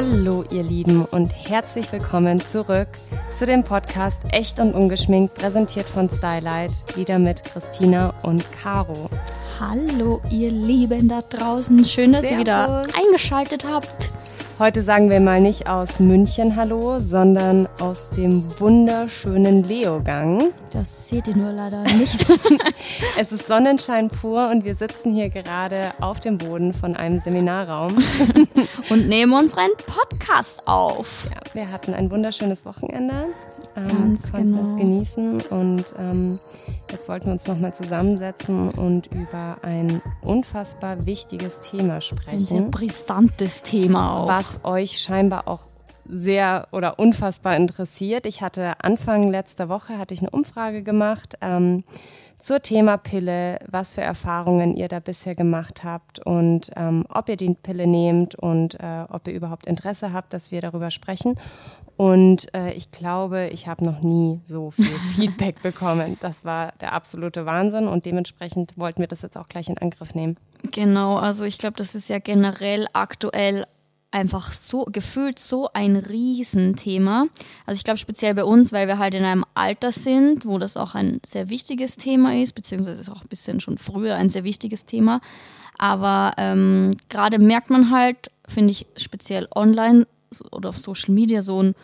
Hallo ihr Lieben und herzlich willkommen zurück zu dem Podcast Echt und Ungeschminkt, präsentiert von Stylight, wieder mit Christina und Caro. Hallo ihr Lieben da draußen, schön, dass Servus. ihr wieder eingeschaltet habt. Heute sagen wir mal nicht aus München Hallo, sondern aus dem wunderschönen Leogang. Das seht ihr nur leider nicht. es ist Sonnenschein pur und wir sitzen hier gerade auf dem Boden von einem Seminarraum. und nehmen unseren Podcast auf. Ja, wir hatten ein wunderschönes Wochenende. Ähm, Ganz konnten genau. es genießen und ähm, jetzt wollten wir uns nochmal zusammensetzen und über ein unfassbar wichtiges Thema sprechen. Ein sehr brisantes Thema auch. Was euch scheinbar auch sehr oder unfassbar interessiert. Ich hatte Anfang letzter Woche hatte ich eine Umfrage gemacht ähm, zur Thema Pille, was für Erfahrungen ihr da bisher gemacht habt und ähm, ob ihr die Pille nehmt und äh, ob ihr überhaupt Interesse habt, dass wir darüber sprechen. Und äh, ich glaube, ich habe noch nie so viel Feedback bekommen. Das war der absolute Wahnsinn und dementsprechend wollten wir das jetzt auch gleich in Angriff nehmen. Genau, also ich glaube, das ist ja generell aktuell einfach so gefühlt so ein Riesenthema. Also ich glaube speziell bei uns, weil wir halt in einem Alter sind, wo das auch ein sehr wichtiges Thema ist, beziehungsweise ist auch ein bisschen schon früher ein sehr wichtiges Thema. Aber ähm, gerade merkt man halt, finde ich speziell online oder auf Social Media so ein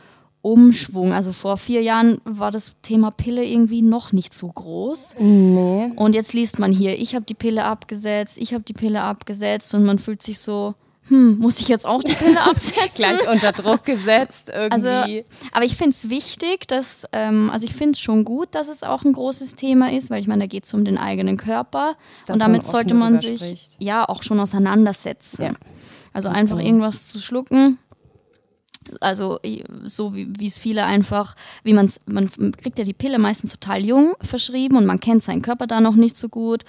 Umschwung. Also vor vier Jahren war das Thema Pille irgendwie noch nicht so groß. Nee. Und jetzt liest man hier, ich habe die Pille abgesetzt, ich habe die Pille abgesetzt und man fühlt sich so, hm, muss ich jetzt auch die Pille absetzen? Gleich unter Druck gesetzt irgendwie. Also, aber ich finde es wichtig, dass, ähm, also ich finde es schon gut, dass es auch ein großes Thema ist, weil ich meine, da geht es um den eigenen Körper dass und damit sollte man sich ja auch schon auseinandersetzen. Ja. Also einfach genau. irgendwas zu schlucken, also so wie es viele einfach, wie man's, man kriegt ja die Pille meistens total jung verschrieben und man kennt seinen Körper da noch nicht so gut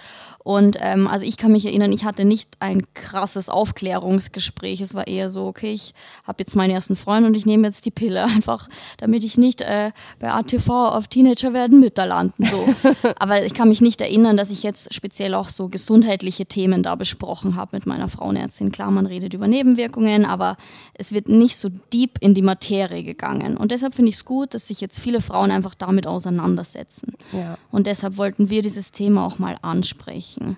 und ähm, also ich kann mich erinnern, ich hatte nicht ein krasses Aufklärungsgespräch. Es war eher so, okay, ich habe jetzt meinen ersten Freund und ich nehme jetzt die Pille einfach, damit ich nicht äh, bei ATV auf Teenager werden Mütter landen. So. Aber ich kann mich nicht erinnern, dass ich jetzt speziell auch so gesundheitliche Themen da besprochen habe mit meiner Frauenärztin. Klar, man redet über Nebenwirkungen, aber es wird nicht so deep in die Materie gegangen. Und deshalb finde ich es gut, dass sich jetzt viele Frauen einfach damit auseinandersetzen. Ja. Und deshalb wollten wir dieses Thema auch mal ansprechen.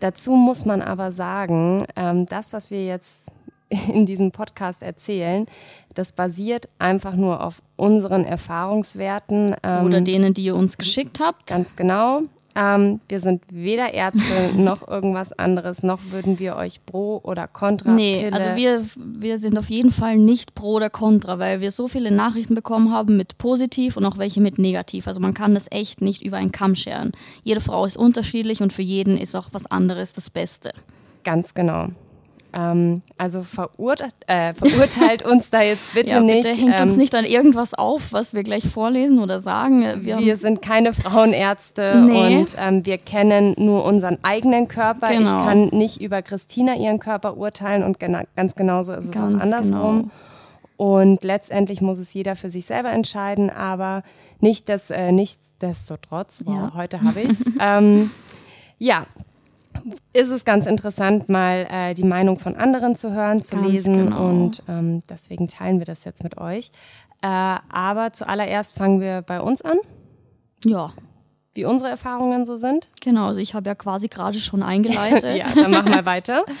Dazu muss man aber sagen, ähm, das, was wir jetzt in diesem Podcast erzählen, das basiert einfach nur auf unseren Erfahrungswerten. Ähm, Oder denen, die ihr uns geschickt habt. Ganz genau. Ähm, wir sind weder Ärzte noch irgendwas anderes, noch würden wir euch pro oder contra. Nee, Pille also wir, wir sind auf jeden Fall nicht pro oder contra, weil wir so viele Nachrichten bekommen haben mit positiv und auch welche mit negativ. Also man kann das echt nicht über einen Kamm scheren. Jede Frau ist unterschiedlich und für jeden ist auch was anderes das Beste. Ganz genau. Ähm, also verurteilt, äh, verurteilt uns da jetzt bitte ja, nicht. Bitte hängt ähm, uns nicht an irgendwas auf, was wir gleich vorlesen oder sagen. Wir, wir sind keine Frauenärzte nee. und ähm, wir kennen nur unseren eigenen Körper. Genau. Ich kann nicht über Christina ihren Körper urteilen und gena ganz genauso ist es ganz auch andersrum. Genau. Und letztendlich muss es jeder für sich selber entscheiden, aber nicht das, äh, nichtsdestotrotz, wow, ja. heute habe ich es. ähm, ja, ist es ganz interessant, mal äh, die Meinung von anderen zu hören, zu ganz lesen genau. und ähm, deswegen teilen wir das jetzt mit euch. Äh, aber zuallererst fangen wir bei uns an. Ja. Wie unsere Erfahrungen so sind. Genau, also ich habe ja quasi gerade schon eingeleitet. ja, dann machen wir weiter.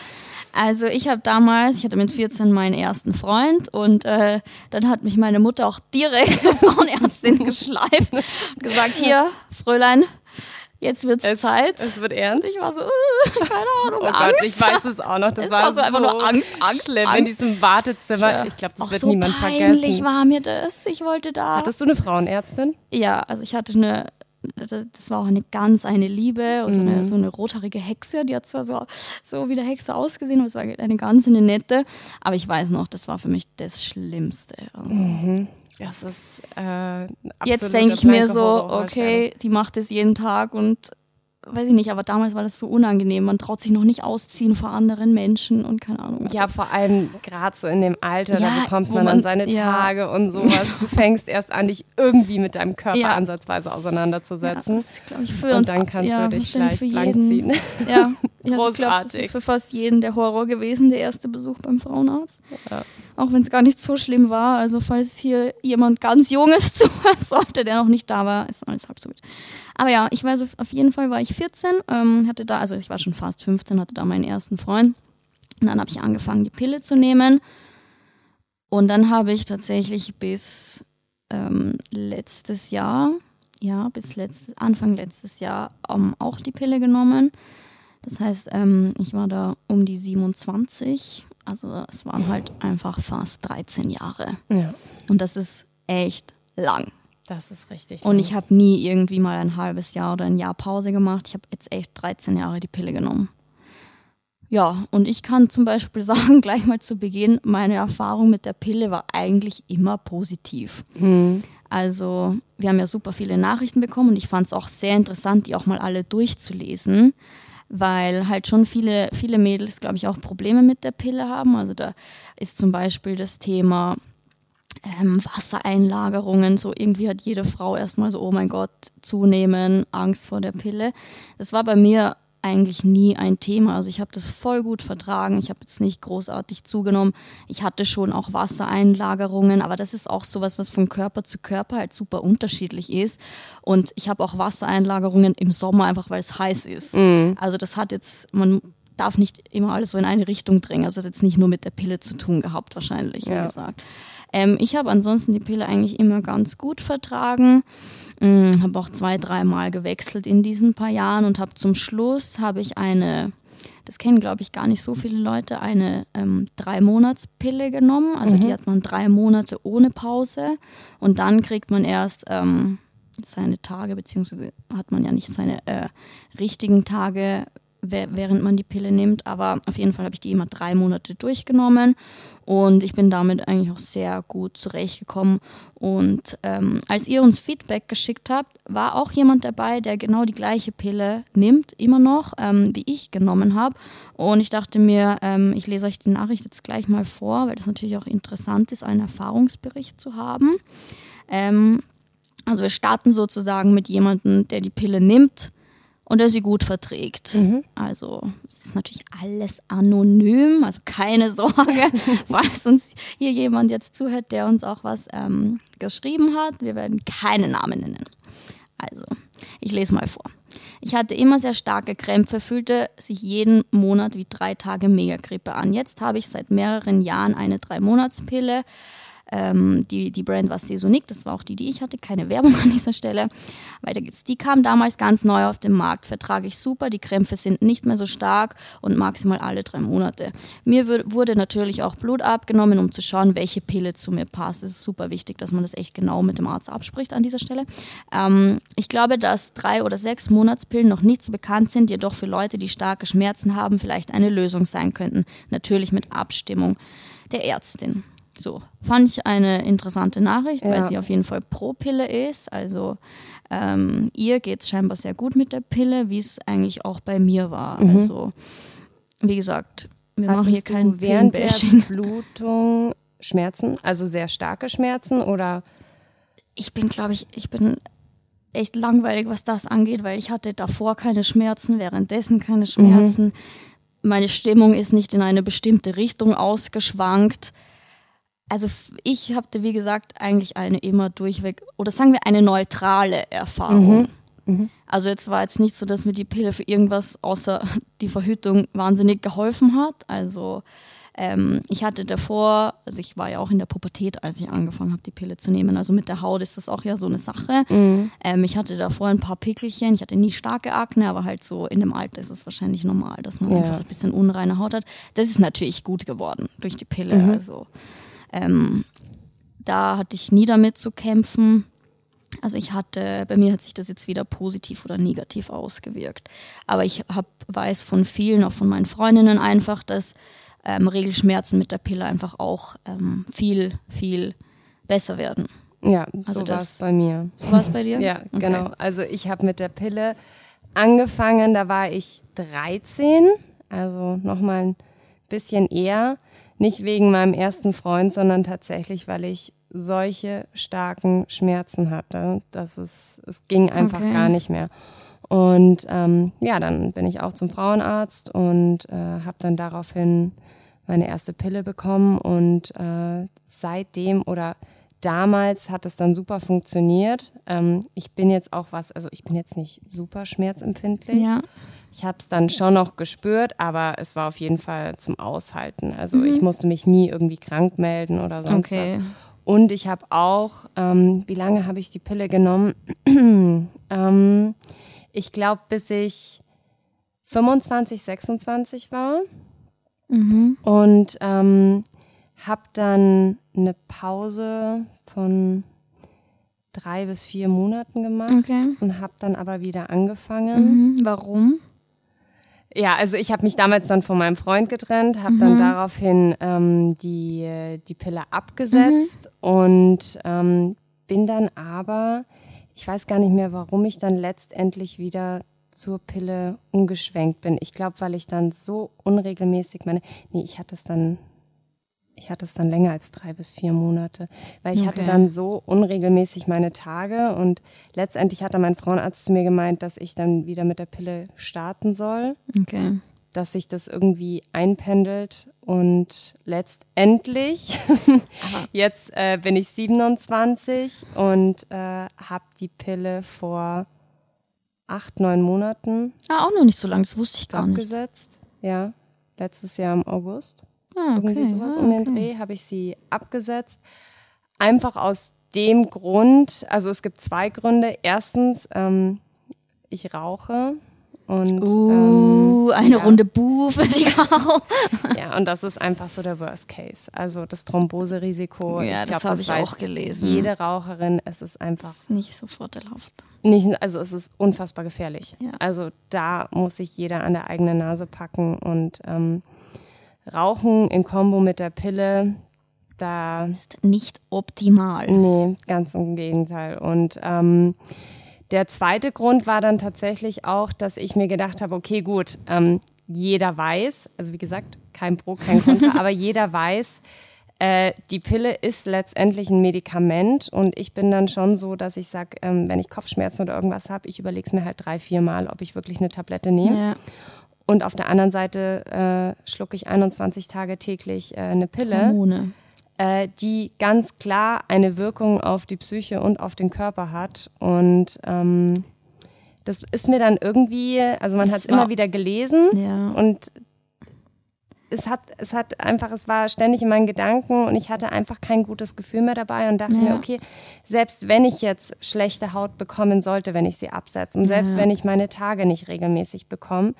Also ich habe damals, ich hatte mit 14 meinen ersten Freund und äh, dann hat mich meine Mutter auch direkt zur Frauenärztin geschleift und gesagt, hier, Fräulein, jetzt wird's es, Zeit. Es wird ernst. Ich war so, uh, keine Ahnung, oh Angst. Gott, ich weiß es auch noch. Das es war, war so einfach nur Angst, Angst, schlimm Angst. in diesem Wartezimmer. Ich glaube, das auch wird so niemand peinlich vergessen. war mir das. Ich wollte da. Hattest du eine Frauenärztin? Ja, also ich hatte eine das war auch eine ganz eine Liebe, so, eine, mhm. so eine rothaarige Hexe, die hat zwar so, so wie der Hexe ausgesehen, aber es war eine ganz eine nette, aber ich weiß noch, das war für mich das Schlimmste. Also. Mhm. Das ist äh, Jetzt denke ich mir so, okay, die macht es jeden Tag und weiß ich nicht, aber damals war das so unangenehm. Man traut sich noch nicht ausziehen vor anderen Menschen und keine Ahnung. Ja, vor allem gerade so in dem Alter, ja, da bekommt man, man dann seine ja. Tage und sowas. Du fängst erst an, dich irgendwie mit deinem Körper ja. ansatzweise auseinanderzusetzen. Ja, das ich, für und dann kannst du dich gleich blank ziehen. Ja, Ja, ich glaube, das ist für fast jeden der Horror gewesen, der erste Besuch beim Frauenarzt. Ja. Auch wenn es gar nicht so schlimm war. Also falls hier jemand ganz Junges zuhören sollte, der noch nicht da war, ist alles halb so gut. Aber ja, ich weiß, auf jeden Fall war ich 14, ähm, hatte da, also ich war schon fast 15, hatte da meinen ersten Freund. Und dann habe ich angefangen, die Pille zu nehmen. Und dann habe ich tatsächlich bis ähm, letztes Jahr, ja, bis letzt, Anfang letztes Jahr ähm, auch die Pille genommen. Das heißt, ähm, ich war da um die 27. Also es waren halt einfach fast 13 Jahre. Ja. Und das ist echt lang. Das ist richtig. Und ich habe nie irgendwie mal ein halbes Jahr oder ein Jahr Pause gemacht. Ich habe jetzt echt 13 Jahre die Pille genommen. Ja, und ich kann zum Beispiel sagen, gleich mal zu Beginn, meine Erfahrung mit der Pille war eigentlich immer positiv. Mhm. Also wir haben ja super viele Nachrichten bekommen und ich fand es auch sehr interessant, die auch mal alle durchzulesen, weil halt schon viele, viele Mädels, glaube ich, auch Probleme mit der Pille haben. Also da ist zum Beispiel das Thema ähm, Wassereinlagerungen. So irgendwie hat jede Frau erstmal so, oh mein Gott, zunehmen, Angst vor der Pille. Das war bei mir eigentlich nie ein Thema. Also ich habe das voll gut vertragen. Ich habe jetzt nicht großartig zugenommen. Ich hatte schon auch Wassereinlagerungen, aber das ist auch sowas, was von Körper zu Körper halt super unterschiedlich ist. Und ich habe auch Wassereinlagerungen im Sommer einfach, weil es heiß ist. Mhm. Also das hat jetzt, man darf nicht immer alles so in eine Richtung drängen. Also das hat jetzt nicht nur mit der Pille zu tun gehabt, wahrscheinlich, ja. wie gesagt. Ähm, ich habe ansonsten die Pille eigentlich immer ganz gut vertragen. Mhm, habe auch zwei, dreimal gewechselt in diesen paar Jahren und habe zum Schluss habe ich eine, das kennen glaube ich gar nicht so viele Leute, eine ähm, drei Monats Pille genommen. Also mhm. die hat man drei Monate ohne Pause und dann kriegt man erst ähm, seine Tage beziehungsweise hat man ja nicht seine äh, richtigen Tage während man die Pille nimmt. Aber auf jeden Fall habe ich die immer drei Monate durchgenommen und ich bin damit eigentlich auch sehr gut zurechtgekommen. Und ähm, als ihr uns Feedback geschickt habt, war auch jemand dabei, der genau die gleiche Pille nimmt, immer noch, ähm, wie ich genommen habe. Und ich dachte mir, ähm, ich lese euch die Nachricht jetzt gleich mal vor, weil das natürlich auch interessant ist, einen Erfahrungsbericht zu haben. Ähm, also wir starten sozusagen mit jemandem, der die Pille nimmt und der sie gut verträgt. Mhm. Also es ist natürlich alles anonym, also keine Sorge, falls uns hier jemand jetzt zuhört, der uns auch was ähm, geschrieben hat. Wir werden keine Namen nennen. Also, ich lese mal vor. Ich hatte immer sehr starke Krämpfe, fühlte sich jeden Monat wie drei Tage Megagrippe an. Jetzt habe ich seit mehreren Jahren eine Drei-Monats-Pille ähm, die, die Brand war Saisonic, das war auch die, die ich hatte, keine Werbung an dieser Stelle. Weiter geht's. Die kam damals ganz neu auf den Markt, vertrage ich super, die Krämpfe sind nicht mehr so stark und maximal alle drei Monate. Mir wurde natürlich auch Blut abgenommen, um zu schauen, welche Pille zu mir passt. Es ist super wichtig, dass man das echt genau mit dem Arzt abspricht an dieser Stelle. Ähm, ich glaube, dass drei oder sechs Monatspillen noch nicht so bekannt sind, jedoch für Leute, die starke Schmerzen haben, vielleicht eine Lösung sein könnten. Natürlich mit Abstimmung der Ärztin. So, fand ich eine interessante Nachricht, ja. weil sie auf jeden Fall pro Pille ist. Also ähm, ihr geht es scheinbar sehr gut mit der Pille, wie es eigentlich auch bei mir war. Mhm. Also, wie gesagt, wir Hattest machen hier kein während der Blutung Schmerzen, also sehr starke Schmerzen oder? Ich bin, glaube ich, ich bin echt langweilig, was das angeht, weil ich hatte davor keine Schmerzen, währenddessen keine Schmerzen. Mhm. Meine Stimmung ist nicht in eine bestimmte Richtung ausgeschwankt also ich hatte, wie gesagt, eigentlich eine immer durchweg, oder sagen wir eine neutrale Erfahrung. Mhm. Mhm. Also jetzt war jetzt nicht so, dass mir die Pille für irgendwas außer die Verhütung wahnsinnig geholfen hat. Also ähm, ich hatte davor, also ich war ja auch in der Pubertät, als ich angefangen habe, die Pille zu nehmen. Also mit der Haut ist das auch ja so eine Sache. Mhm. Ähm, ich hatte davor ein paar Pickelchen. Ich hatte nie starke Akne, aber halt so in dem Alter ist es wahrscheinlich normal, dass man ja. einfach ein bisschen unreine Haut hat. Das ist natürlich gut geworden durch die Pille. Mhm. Also ähm, da hatte ich nie damit zu kämpfen. Also ich hatte, bei mir hat sich das jetzt weder positiv oder negativ ausgewirkt. Aber ich hab, weiß von vielen, auch von meinen Freundinnen einfach, dass ähm, Regelschmerzen mit der Pille einfach auch ähm, viel, viel besser werden. Ja, also so war es bei mir. So war es bei dir? Ja, okay. genau. Also ich habe mit der Pille angefangen, da war ich 13, also nochmal ein bisschen eher. Nicht wegen meinem ersten Freund, sondern tatsächlich, weil ich solche starken Schmerzen hatte, dass es, es ging einfach okay. gar nicht mehr. Und ähm, ja, dann bin ich auch zum Frauenarzt und äh, habe dann daraufhin meine erste Pille bekommen und äh, seitdem oder damals hat es dann super funktioniert. Ähm, ich bin jetzt auch was, also ich bin jetzt nicht super schmerzempfindlich. Ja. Ich habe es dann schon noch gespürt, aber es war auf jeden Fall zum Aushalten. Also mhm. ich musste mich nie irgendwie krank melden oder sonst okay. was. Und ich habe auch, ähm, wie lange habe ich die Pille genommen? ähm, ich glaube, bis ich 25, 26 war. Mhm. Und ähm, habe dann eine Pause von drei bis vier Monaten gemacht okay. und habe dann aber wieder angefangen. Mhm. Warum? Ja, also ich habe mich damals dann von meinem Freund getrennt, habe mhm. dann daraufhin ähm, die, die Pille abgesetzt mhm. und ähm, bin dann aber, ich weiß gar nicht mehr, warum ich dann letztendlich wieder zur Pille umgeschwenkt bin. Ich glaube, weil ich dann so unregelmäßig meine, nee, ich hatte es dann ich hatte es dann länger als drei bis vier Monate, weil ich okay. hatte dann so unregelmäßig meine Tage und letztendlich hat dann mein Frauenarzt zu mir gemeint, dass ich dann wieder mit der Pille starten soll. Okay. Dass sich das irgendwie einpendelt und letztendlich, jetzt äh, bin ich 27 und äh, habe die Pille vor acht, neun Monaten. Ah, auch noch nicht so lange, das wusste ich gar abgesetzt. nicht. Ja, letztes Jahr im August. Ah, okay. Irgendwie sowas ah, um den Dreh habe ich sie abgesetzt. Einfach aus dem Grund, also es gibt zwei Gründe. Erstens, ähm, ich rauche. Und, uh, ähm, eine ja. Runde Bu für die Karo. ja, und das ist einfach so der Worst Case. Also das Thromboserisiko. Ja, ich das habe ich auch gelesen. Jede Raucherin, es ist einfach. Das ist nicht so vorteilhaft. Nicht, also es ist unfassbar gefährlich. Ja. Also da muss sich jeder an der eigenen Nase packen und ähm, Rauchen in Kombo mit der Pille, da ist nicht optimal. Nee, ganz im Gegenteil. Und ähm, der zweite Grund war dann tatsächlich auch, dass ich mir gedacht habe, okay, gut, ähm, jeder weiß, also wie gesagt, kein Pro, kein Contra, aber jeder weiß, äh, die Pille ist letztendlich ein Medikament und ich bin dann schon so, dass ich sage, ähm, wenn ich Kopfschmerzen oder irgendwas habe, ich überlege es mir halt drei, vier Mal, ob ich wirklich eine Tablette nehme. Ja. Und auf der anderen Seite äh, schlucke ich 21 Tage täglich äh, eine Pille, Hormone. Äh, die ganz klar eine Wirkung auf die Psyche und auf den Körper hat. Und ähm, das ist mir dann irgendwie, also man hat es immer wieder gelesen ja. und es hat, es hat einfach, es war ständig in meinen Gedanken und ich hatte einfach kein gutes Gefühl mehr dabei und dachte ja. mir, okay, selbst wenn ich jetzt schlechte Haut bekommen sollte, wenn ich sie absetze, und selbst ja. wenn ich meine Tage nicht regelmäßig bekomme,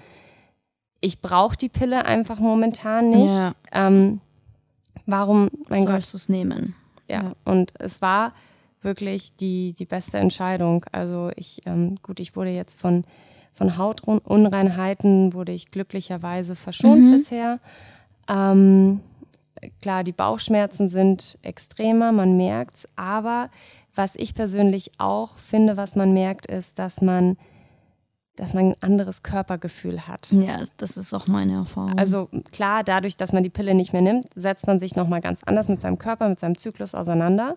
ich brauche die Pille einfach momentan nicht. Ja. Ähm, warum, mein Sollst du es nehmen? Ja. ja, und es war wirklich die, die beste Entscheidung. Also ich, ähm, gut, ich wurde jetzt von, von Hautunreinheiten, wurde ich glücklicherweise verschont mhm. bisher. Ähm, klar, die Bauchschmerzen sind extremer, man merkt es, aber was ich persönlich auch finde, was man merkt, ist, dass man dass man ein anderes Körpergefühl hat. Ja, das ist auch meine Erfahrung. Also klar, dadurch, dass man die Pille nicht mehr nimmt, setzt man sich nochmal ganz anders mit seinem Körper, mit seinem Zyklus auseinander.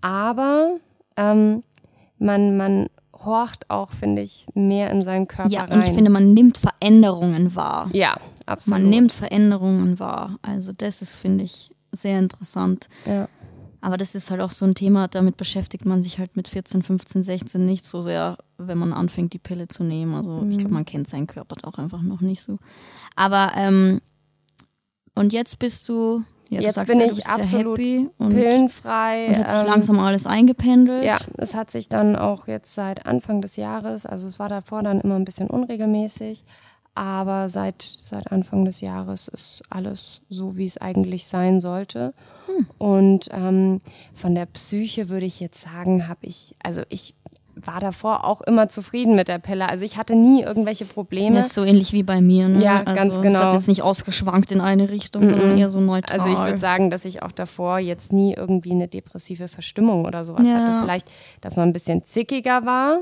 Aber ähm, man, man horcht auch, finde ich, mehr in seinen Körper ja, rein. Ja, und ich finde, man nimmt Veränderungen wahr. Ja, absolut. Man nimmt Veränderungen wahr. Also das ist, finde ich, sehr interessant. Ja. Aber das ist halt auch so ein Thema, damit beschäftigt man sich halt mit 14, 15, 16 nicht so sehr, wenn man anfängt, die Pille zu nehmen. Also mhm. ich glaube, man kennt seinen Körper auch einfach noch nicht so. Aber ähm, und jetzt bist du ja, jetzt sagst, bin ja, ich absolut pillenfrei. Und hat sich ähm, langsam alles eingependelt. Ja, es hat sich dann auch jetzt seit Anfang des Jahres, also es war davor dann immer ein bisschen unregelmäßig, aber seit, seit Anfang des Jahres ist alles so, wie es eigentlich sein sollte. Hm. Und ähm, von der Psyche würde ich jetzt sagen, habe ich, also ich war davor auch immer zufrieden mit der Pille. Also ich hatte nie irgendwelche Probleme. Das ist so ähnlich wie bei mir. Ne? Ja, also ganz genau. Es hat jetzt nicht ausgeschwankt in eine Richtung, mm -mm. sondern eher so neutral. Also ich würde sagen, dass ich auch davor jetzt nie irgendwie eine depressive Verstimmung oder sowas ja. hatte. Vielleicht, dass man ein bisschen zickiger war.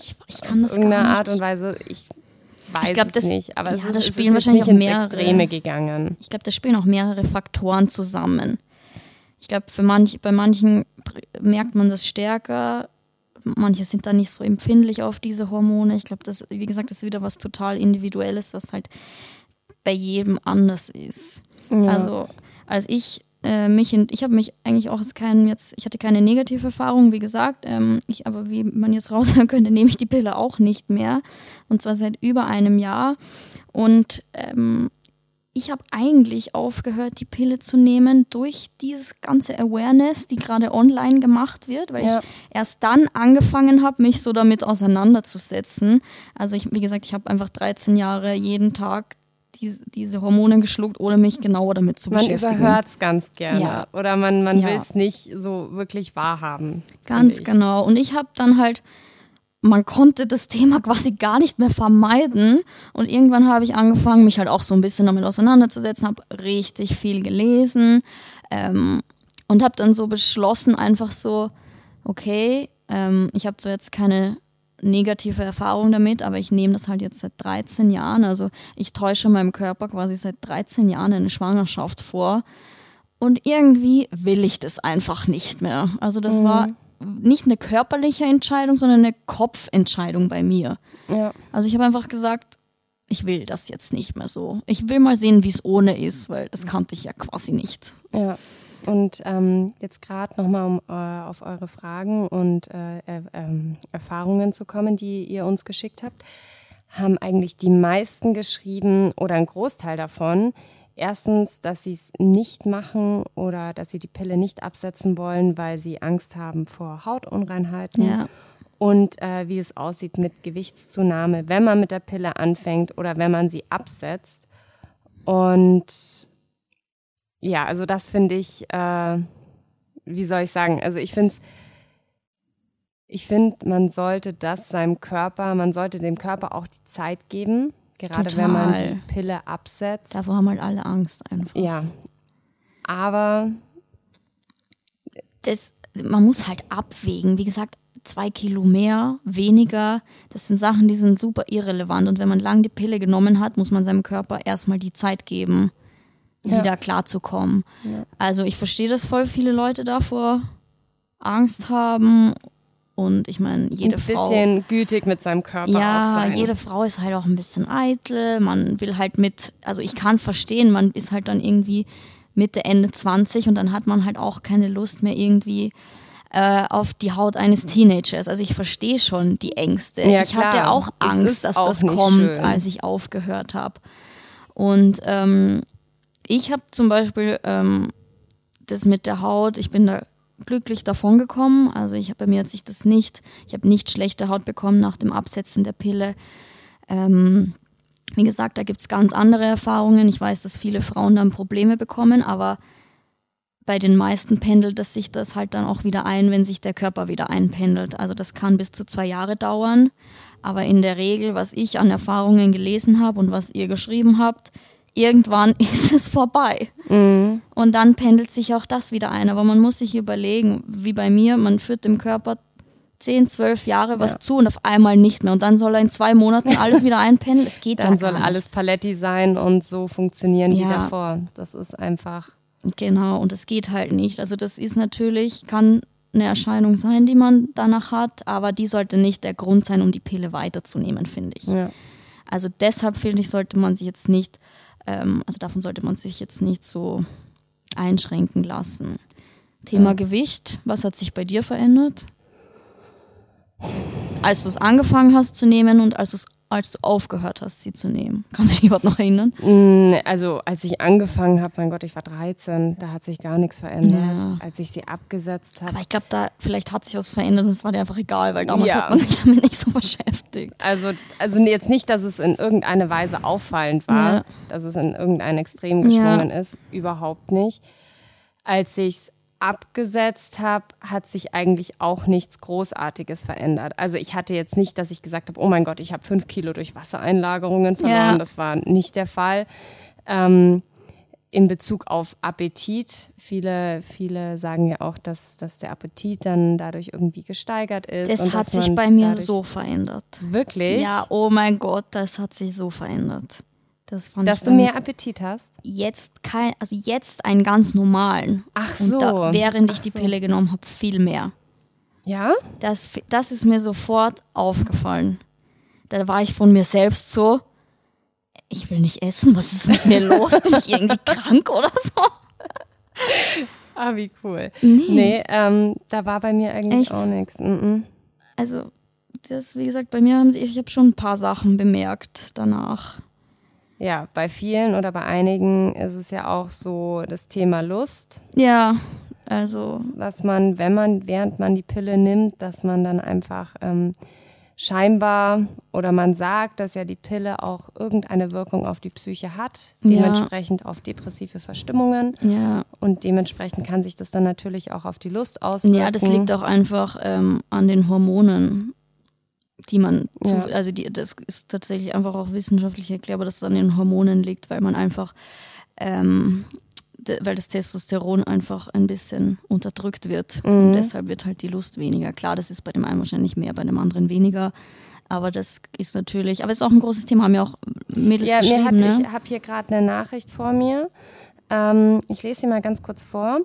Ich, ich kann das gar nicht. Art und Weise. Ich weiß ich glaub, das, es nicht, aber ja, es ist, das spielen es ist wahrscheinlich nicht mehrere, Extreme gegangen. Ich glaube, da spielen auch mehrere Faktoren zusammen. Ich glaube, manch, bei manchen merkt man das stärker, manche sind da nicht so empfindlich auf diese Hormone. Ich glaube, das, wie gesagt, das ist wieder was total Individuelles, was halt bei jedem anders ist. Ja. Also, als ich äh, mich in, ich habe mich eigentlich auch keinen jetzt, ich hatte keine negative Erfahrung, wie gesagt, ähm, ich, aber wie man jetzt raushören könnte, nehme ich die Pille auch nicht mehr. Und zwar seit über einem Jahr. Und ähm, ich habe eigentlich aufgehört, die Pille zu nehmen durch dieses ganze Awareness, die gerade online gemacht wird, weil ja. ich erst dann angefangen habe, mich so damit auseinanderzusetzen. Also ich, wie gesagt, ich habe einfach 13 Jahre jeden Tag diese, diese Hormone geschluckt, ohne mich genauer damit zu man beschäftigen. Man überhört es ganz gerne ja. oder man, man ja. will es nicht so wirklich wahrhaben. Ganz genau. Und ich habe dann halt man konnte das Thema quasi gar nicht mehr vermeiden. Und irgendwann habe ich angefangen, mich halt auch so ein bisschen damit auseinanderzusetzen, habe richtig viel gelesen ähm, und habe dann so beschlossen, einfach so, okay, ähm, ich habe zwar jetzt keine negative Erfahrung damit, aber ich nehme das halt jetzt seit 13 Jahren. Also ich täusche meinem Körper quasi seit 13 Jahren eine Schwangerschaft vor. Und irgendwie will ich das einfach nicht mehr. Also das mhm. war nicht eine körperliche Entscheidung, sondern eine Kopfentscheidung bei mir. Ja. Also ich habe einfach gesagt, ich will das jetzt nicht mehr so. Ich will mal sehen, wie es ohne ist, weil das kannte ich ja quasi nicht. Ja. Und ähm, jetzt gerade nochmal, um äh, auf eure Fragen und äh, äh, Erfahrungen zu kommen, die ihr uns geschickt habt, haben eigentlich die meisten geschrieben oder ein Großteil davon, Erstens, dass sie es nicht machen oder dass sie die Pille nicht absetzen wollen, weil sie Angst haben vor Hautunreinheiten. Ja. Und äh, wie es aussieht mit Gewichtszunahme, wenn man mit der Pille anfängt oder wenn man sie absetzt. Und ja, also das finde ich, äh, wie soll ich sagen, also ich finde es, ich finde, man sollte das seinem Körper, man sollte dem Körper auch die Zeit geben, Gerade Total. wenn man die Pille absetzt. Davor haben halt alle Angst einfach. Ja. Aber das, man muss halt abwägen. Wie gesagt, zwei Kilo mehr, weniger, das sind Sachen, die sind super irrelevant. Und wenn man lang die Pille genommen hat, muss man seinem Körper erstmal die Zeit geben, ja. wieder klarzukommen. Ja. Also ich verstehe, dass voll viele Leute davor Angst haben und ich meine, jede Frau. Ein bisschen gütig mit seinem Körper ja, auch jede Frau ist halt auch ein bisschen eitel. Man will halt mit, also ich kann es verstehen, man ist halt dann irgendwie Mitte, Ende 20 und dann hat man halt auch keine Lust mehr irgendwie äh, auf die Haut eines Teenagers. Also ich verstehe schon die Ängste. Ja, ich klar. hatte auch Angst, dass das kommt, schön. als ich aufgehört habe. Und ähm, ich habe zum Beispiel ähm, das mit der Haut, ich bin da glücklich davon gekommen. Also ich habe bei mir hat sich das nicht, ich habe nicht schlechte Haut bekommen nach dem Absetzen der Pille. Ähm, wie gesagt, da gibt es ganz andere Erfahrungen. Ich weiß, dass viele Frauen dann Probleme bekommen, aber bei den meisten pendelt es sich das halt dann auch wieder ein, wenn sich der Körper wieder einpendelt. Also das kann bis zu zwei Jahre dauern. Aber in der Regel, was ich an Erfahrungen gelesen habe und was ihr geschrieben habt, irgendwann ist es vorbei. Mhm. Und dann pendelt sich auch das wieder ein. Aber man muss sich überlegen, wie bei mir, man führt dem Körper 10, 12 Jahre was ja. zu und auf einmal nicht mehr. Und dann soll er in zwei Monaten alles wieder einpendeln. Es geht Dann soll alles Paletti sein und so funktionieren ja. wie davor. Das ist einfach. Genau, und es geht halt nicht. Also das ist natürlich, kann eine Erscheinung sein, die man danach hat, aber die sollte nicht der Grund sein, um die Pille weiterzunehmen, finde ich. Ja. Also deshalb finde ich, sollte man sich jetzt nicht ähm, also davon sollte man sich jetzt nicht so einschränken lassen. Thema ja. Gewicht, was hat sich bei dir verändert? Als du es angefangen hast zu nehmen und als du es als du aufgehört hast, sie zu nehmen? Kannst du dich überhaupt noch erinnern? Mm, also als ich angefangen habe, mein Gott, ich war 13, da hat sich gar nichts verändert. Ja. Als ich sie abgesetzt habe. Aber ich glaube, da vielleicht hat sich was verändert und es war dir einfach egal, weil damals ja. hat man sich damit nicht so beschäftigt. Also, also jetzt nicht, dass es in irgendeiner Weise auffallend war, ja. dass es in irgendein Extrem geschwungen ist, überhaupt nicht. Als ich es abgesetzt habe, hat sich eigentlich auch nichts Großartiges verändert. Also ich hatte jetzt nicht, dass ich gesagt habe, oh mein Gott, ich habe fünf Kilo durch Wassereinlagerungen verloren. Ja. Das war nicht der Fall. Ähm, in Bezug auf Appetit, viele, viele sagen ja auch, dass, dass der Appetit dann dadurch irgendwie gesteigert ist. Das hat sich bei mir so verändert. Wirklich? Ja, oh mein Gott, das hat sich so verändert. Das Dass du mehr Appetit hast? Jetzt kein, also jetzt einen ganz normalen. Ach so. Da, während ich Ach die so. Pille genommen habe, viel mehr. Ja? Das, das ist mir sofort aufgefallen. Da war ich von mir selbst so, ich will nicht essen, was ist mit mir los? Bin ich irgendwie krank oder so? Ah, wie cool. Nee, nee ähm, da war bei mir eigentlich Echt? auch nichts. Mm -mm. Also, das, wie gesagt, bei mir haben sie, ich habe schon ein paar Sachen bemerkt danach. Ja, bei vielen oder bei einigen ist es ja auch so das Thema Lust. Ja, also. Was man, wenn man, während man die Pille nimmt, dass man dann einfach ähm, scheinbar oder man sagt, dass ja die Pille auch irgendeine Wirkung auf die Psyche hat, dementsprechend ja. auf depressive Verstimmungen. Ja. Und dementsprechend kann sich das dann natürlich auch auf die Lust auswirken. Ja, das liegt auch einfach ähm, an den Hormonen, die man, zu, ja. also die, das ist tatsächlich einfach auch wissenschaftlich erklärbar, dass es an den Hormonen liegt, weil man einfach ähm, weil das Testosteron einfach ein bisschen unterdrückt wird. Mhm. Und deshalb wird halt die Lust weniger. Klar, das ist bei dem einen wahrscheinlich mehr, bei dem anderen weniger. Aber das ist natürlich, aber es ist auch ein großes Thema, haben ja auch Mädels ja, geschrieben. Ja, ne? ich habe hier gerade eine Nachricht vor mir. Ähm, ich lese sie mal ganz kurz vor.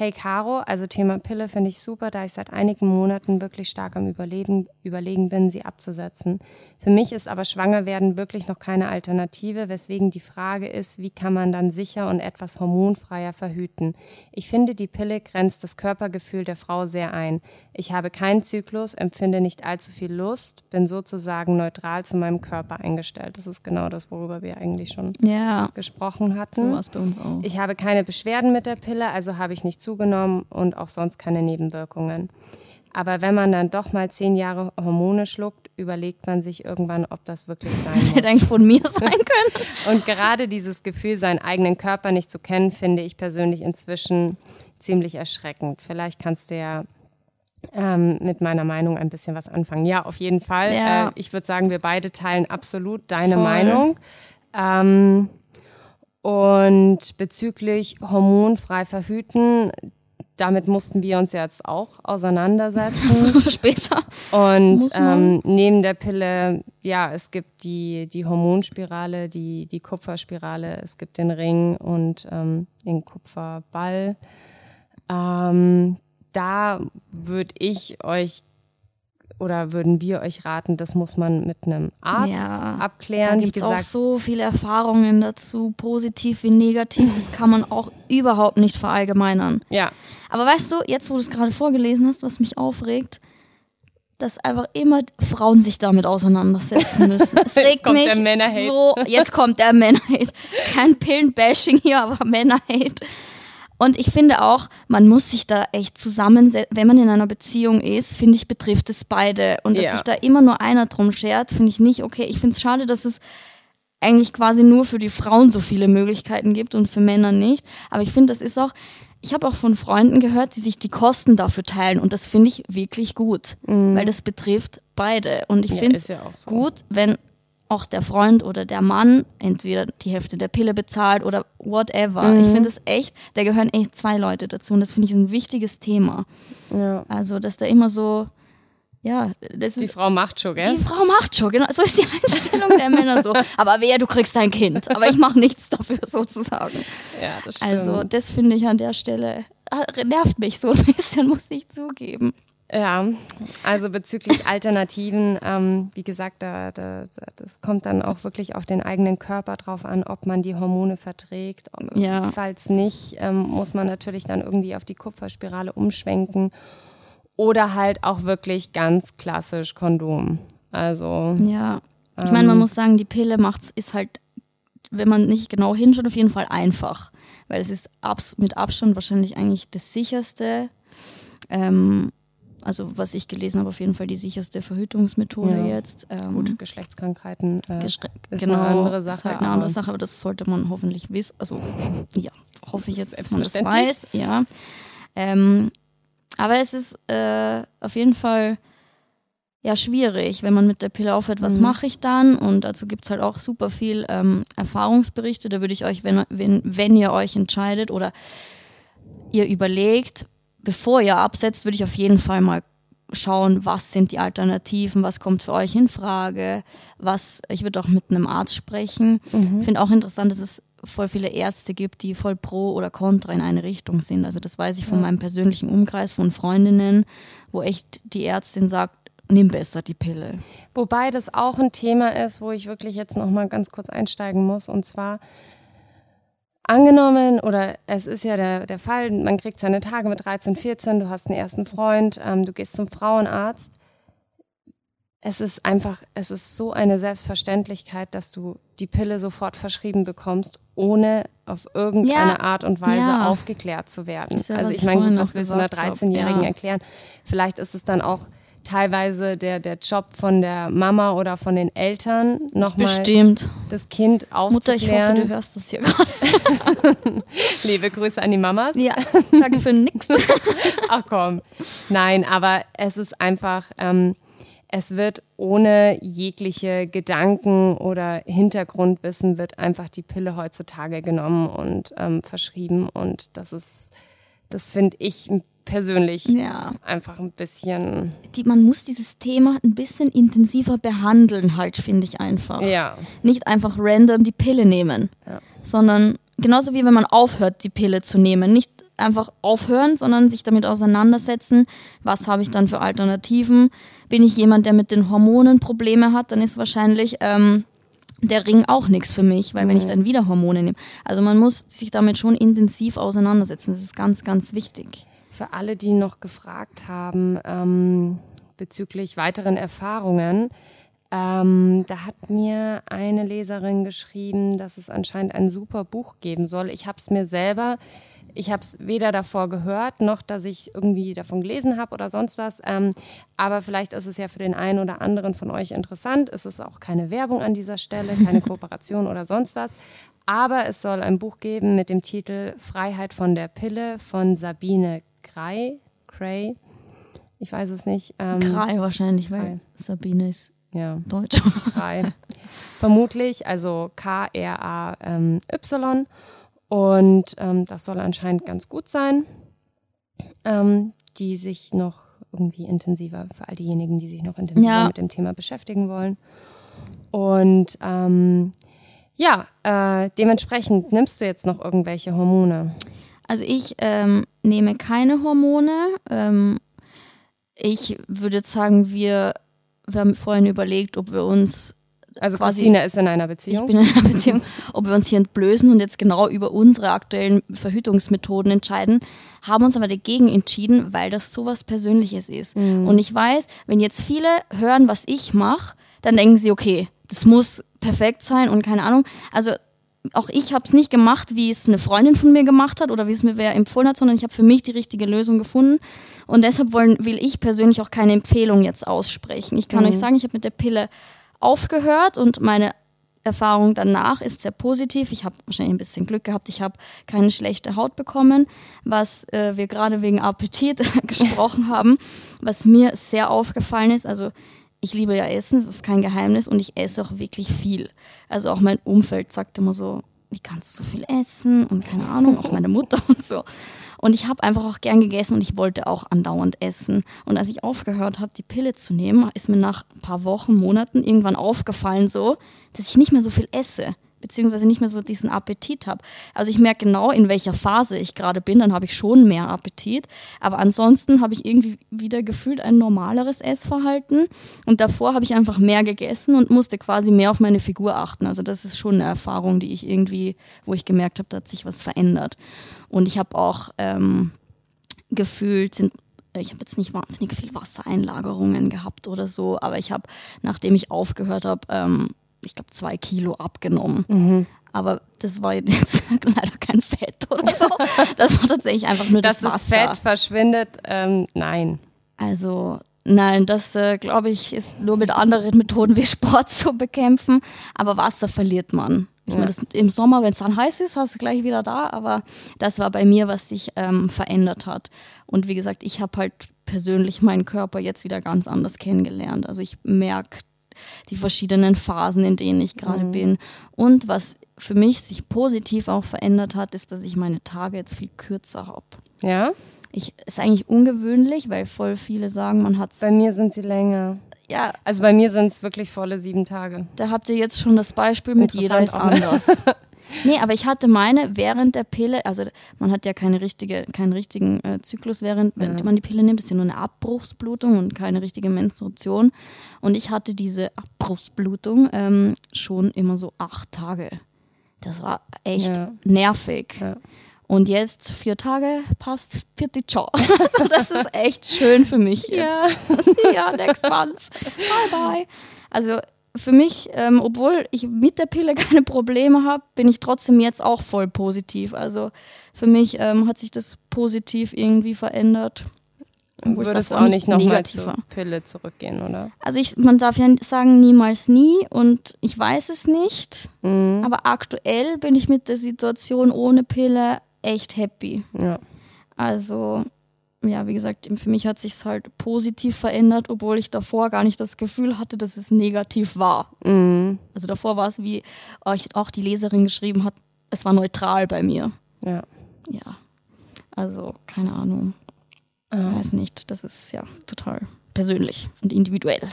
Hey Caro, also Thema Pille finde ich super, da ich seit einigen Monaten wirklich stark am Überlegen, Überlegen bin, sie abzusetzen. Für mich ist aber Schwangerwerden wirklich noch keine Alternative, weswegen die Frage ist, wie kann man dann sicher und etwas hormonfreier verhüten? Ich finde, die Pille grenzt das Körpergefühl der Frau sehr ein. Ich habe keinen Zyklus, empfinde nicht allzu viel Lust, bin sozusagen neutral zu meinem Körper eingestellt. Das ist genau das, worüber wir eigentlich schon ja. gesprochen hatten. So bei uns auch. Ich habe keine Beschwerden mit der Pille, also habe ich nicht zugenommen und auch sonst keine Nebenwirkungen. Aber wenn man dann doch mal zehn Jahre Hormone schluckt, überlegt man sich irgendwann, ob das wirklich sein das muss. Hätte eigentlich von mir sein können. Und gerade dieses Gefühl, seinen eigenen Körper nicht zu kennen, finde ich persönlich inzwischen ziemlich erschreckend. Vielleicht kannst du ja ähm, mit meiner Meinung ein bisschen was anfangen. Ja, auf jeden Fall. Ja. Äh, ich würde sagen, wir beide teilen absolut deine Voll. Meinung. Ähm, und bezüglich hormonfrei verhüten, damit mussten wir uns jetzt auch auseinandersetzen. Später. Und ähm, neben der Pille, ja, es gibt die, die Hormonspirale, die, die Kupferspirale, es gibt den Ring und ähm, den Kupferball. Ähm, da würde ich euch oder würden wir euch raten, das muss man mit einem Arzt ja, abklären. Da gibt es auch so viele Erfahrungen dazu, positiv wie negativ. Das kann man auch überhaupt nicht verallgemeinern. Ja. Aber weißt du, jetzt wo du es gerade vorgelesen hast, was mich aufregt, dass einfach immer Frauen sich damit auseinandersetzen müssen. Es regt mich so. Jetzt kommt der Männerhate. Kein Pillenbashing hier, aber Männerhate. Und ich finde auch, man muss sich da echt zusammensetzen. Wenn man in einer Beziehung ist, finde ich, betrifft es beide. Und dass ja. sich da immer nur einer drum schert, finde ich nicht okay. Ich finde es schade, dass es eigentlich quasi nur für die Frauen so viele Möglichkeiten gibt und für Männer nicht. Aber ich finde, das ist auch, ich habe auch von Freunden gehört, die sich die Kosten dafür teilen. Und das finde ich wirklich gut, mhm. weil das betrifft beide. Und ich ja, finde es ja so. gut, wenn auch der Freund oder der Mann entweder die Hälfte der Pille bezahlt oder whatever. Mhm. Ich finde es echt, da gehören echt zwei Leute dazu und das finde ich ein wichtiges Thema. Ja. Also, dass da immer so, ja, das die ist. Die Frau macht schon, gell? Die Frau macht schon, genau. So ist die Einstellung der Männer so. Aber wer, du kriegst dein Kind. Aber ich mache nichts dafür sozusagen. Ja, das stimmt. Also, das finde ich an der Stelle, ah, nervt mich so ein bisschen, muss ich zugeben. Ja, also bezüglich Alternativen, ähm, wie gesagt, da, da, das kommt dann auch wirklich auf den eigenen Körper drauf an, ob man die Hormone verträgt. Ja. Falls nicht, ähm, muss man natürlich dann irgendwie auf die Kupferspirale umschwenken oder halt auch wirklich ganz klassisch Kondom. Also ja, ich ähm, meine, man muss sagen, die Pille macht's ist halt, wenn man nicht genau hinschaut, auf jeden Fall einfach, weil es ist abs mit Abstand wahrscheinlich eigentlich das sicherste. Ähm, also was ich gelesen habe, auf jeden Fall die sicherste Verhütungsmethode ja. jetzt. Ähm, Gut, Geschlechtskrankheiten äh, ist genau, eine andere Sache. Ist halt eine andere Sache, aber das sollte man hoffentlich wissen. Also ja, hoffe ich jetzt, dass man das weiß. Ja. Ähm, aber es ist äh, auf jeden Fall ja schwierig, wenn man mit der Pille aufhört, was mhm. mache ich dann? Und dazu gibt es halt auch super viel ähm, Erfahrungsberichte. Da würde ich euch, wenn, wenn, wenn ihr euch entscheidet oder ihr überlegt, bevor ihr absetzt, würde ich auf jeden Fall mal schauen, was sind die Alternativen, was kommt für euch in Frage, was, ich würde auch mit einem Arzt sprechen. Mhm. Finde auch interessant, dass es voll viele Ärzte gibt, die voll pro oder contra in eine Richtung sind. Also das weiß ich von ja. meinem persönlichen Umkreis von Freundinnen, wo echt die Ärztin sagt, nimm besser die Pille. Wobei das auch ein Thema ist, wo ich wirklich jetzt noch mal ganz kurz einsteigen muss und zwar angenommen, oder es ist ja der, der Fall, man kriegt seine Tage mit 13, 14, du hast einen ersten Freund, ähm, du gehst zum Frauenarzt. Es ist einfach, es ist so eine Selbstverständlichkeit, dass du die Pille sofort verschrieben bekommst, ohne auf irgendeine ja. Art und Weise ja. aufgeklärt zu werden. Ja, also ich meine, was willst du einer 13-Jährigen erklären? Vielleicht ist es dann auch teilweise der, der Job von der Mama oder von den Eltern nochmal Bestimmt. das Kind aufzuklären. Mutter, ich hoffe, du hörst das hier gerade. Liebe Grüße an die Mamas. Ja, danke für nix. Ach komm. Nein, aber es ist einfach, ähm, es wird ohne jegliche Gedanken oder Hintergrundwissen wird einfach die Pille heutzutage genommen und ähm, verschrieben und das ist, das finde ich ein persönlich ja. einfach ein bisschen. Die, man muss dieses Thema ein bisschen intensiver behandeln, halt, finde ich einfach. Ja. Nicht einfach random die Pille nehmen, ja. sondern genauso wie wenn man aufhört, die Pille zu nehmen. Nicht einfach aufhören, sondern sich damit auseinandersetzen, was habe ich dann für Alternativen. Bin ich jemand, der mit den Hormonen Probleme hat, dann ist wahrscheinlich ähm, der Ring auch nichts für mich, weil wenn ich dann wieder Hormone nehme. Also man muss sich damit schon intensiv auseinandersetzen. Das ist ganz, ganz wichtig für alle, die noch gefragt haben ähm, bezüglich weiteren Erfahrungen. Ähm, da hat mir eine Leserin geschrieben, dass es anscheinend ein super Buch geben soll. Ich habe es mir selber, ich habe es weder davor gehört, noch dass ich irgendwie davon gelesen habe oder sonst was. Ähm, aber vielleicht ist es ja für den einen oder anderen von euch interessant. Es ist auch keine Werbung an dieser Stelle, keine Kooperation oder sonst was. Aber es soll ein Buch geben mit dem Titel Freiheit von der Pille von Sabine Krei, Cray, ich weiß es nicht. Ähm, Krei wahrscheinlich, weil Sabine ist ja. Deutsch. Krei. Vermutlich, also K-R-A-Y. Und ähm, das soll anscheinend ganz gut sein, ähm, die sich noch irgendwie intensiver, für all diejenigen, die sich noch intensiver ja. mit dem Thema beschäftigen wollen. Und ähm, ja, äh, dementsprechend nimmst du jetzt noch irgendwelche Hormone? Also ich ähm, nehme keine Hormone. Ähm, ich würde jetzt sagen, wir, wir haben vorhin überlegt, ob wir uns also quasi, Christina ist in einer Beziehung. Ich bin in einer Beziehung. Ob wir uns hier entblößen und jetzt genau über unsere aktuellen Verhütungsmethoden entscheiden, haben uns aber dagegen entschieden, weil das so was Persönliches ist. Mhm. Und ich weiß, wenn jetzt viele hören, was ich mache, dann denken sie, okay, das muss perfekt sein und keine Ahnung. Also auch ich habe es nicht gemacht, wie es eine Freundin von mir gemacht hat oder wie es mir wer empfohlen hat, sondern ich habe für mich die richtige Lösung gefunden. Und deshalb wollen, will ich persönlich auch keine Empfehlung jetzt aussprechen. Ich kann mhm. euch sagen, ich habe mit der Pille aufgehört und meine Erfahrung danach ist sehr positiv. Ich habe wahrscheinlich ein bisschen Glück gehabt. Ich habe keine schlechte Haut bekommen, was äh, wir gerade wegen Appetit gesprochen haben, was mir sehr aufgefallen ist. Also ich liebe ja Essen, das ist kein Geheimnis und ich esse auch wirklich viel. Also auch mein Umfeld sagt immer so, wie kannst du so viel essen und keine Ahnung, auch meine Mutter und so. Und ich habe einfach auch gern gegessen und ich wollte auch andauernd essen. Und als ich aufgehört habe, die Pille zu nehmen, ist mir nach ein paar Wochen, Monaten irgendwann aufgefallen so, dass ich nicht mehr so viel esse beziehungsweise nicht mehr so diesen Appetit habe. Also ich merke genau, in welcher Phase ich gerade bin, dann habe ich schon mehr Appetit. Aber ansonsten habe ich irgendwie wieder gefühlt ein normaleres Essverhalten. Und davor habe ich einfach mehr gegessen und musste quasi mehr auf meine Figur achten. Also das ist schon eine Erfahrung, die ich irgendwie, wo ich gemerkt habe, da hat sich was verändert. Und ich habe auch ähm, gefühlt, sind ich habe jetzt nicht wahnsinnig viel Wassereinlagerungen gehabt oder so, aber ich habe, nachdem ich aufgehört habe, ähm, ich glaube, zwei Kilo abgenommen. Mhm. Aber das war jetzt leider kein Fett oder so. Das war tatsächlich einfach nur das, das Wasser. Dass Fett verschwindet, ähm, nein. Also nein, das äh, glaube ich ist nur mit anderen Methoden wie Sport zu bekämpfen. Aber Wasser verliert man. Ich ja. meine, im Sommer, wenn es dann heiß ist, hast du gleich wieder da. Aber das war bei mir, was sich ähm, verändert hat. Und wie gesagt, ich habe halt persönlich meinen Körper jetzt wieder ganz anders kennengelernt. Also ich merke die verschiedenen Phasen, in denen ich gerade mhm. bin. Und was für mich sich positiv auch verändert hat, ist, dass ich meine Tage jetzt viel kürzer habe. Ja? Ich, ist eigentlich ungewöhnlich, weil voll viele sagen, man hat Bei mir sind sie länger. Ja. Also bei mir sind es wirklich volle sieben Tage. Da habt ihr jetzt schon das Beispiel mit jeder ist anders. Nee, aber ich hatte meine während der Pille, also man hat ja keine richtige, keinen richtigen äh, Zyklus, während ja. man die Pille nimmt. Das ist ja nur eine Abbruchsblutung und keine richtige Menstruation. Und ich hatte diese Abbruchsblutung ähm, schon immer so acht Tage. Das war echt ja. nervig. Ja. Und jetzt vier Tage passt, vierte Ciao. Also das ist echt schön für mich jetzt. Ja. See ya next month. Bye bye. Also für mich, ähm, obwohl ich mit der Pille keine Probleme habe, bin ich trotzdem jetzt auch voll positiv. Also für mich ähm, hat sich das positiv irgendwie verändert. Du würdest auch nicht nochmal zur Pille zurückgehen, oder? Also ich, man darf ja sagen, niemals nie und ich weiß es nicht. Mhm. Aber aktuell bin ich mit der Situation ohne Pille echt happy. Ja. Also ja, wie gesagt, für mich hat sich halt positiv verändert, obwohl ich davor gar nicht das Gefühl hatte, dass es negativ war. Mhm. Also davor war es, wie euch auch die Leserin geschrieben hat, es war neutral bei mir. Ja. Ja. Also, keine Ahnung. Ähm. Weiß nicht. Das ist ja total persönlich und individuell.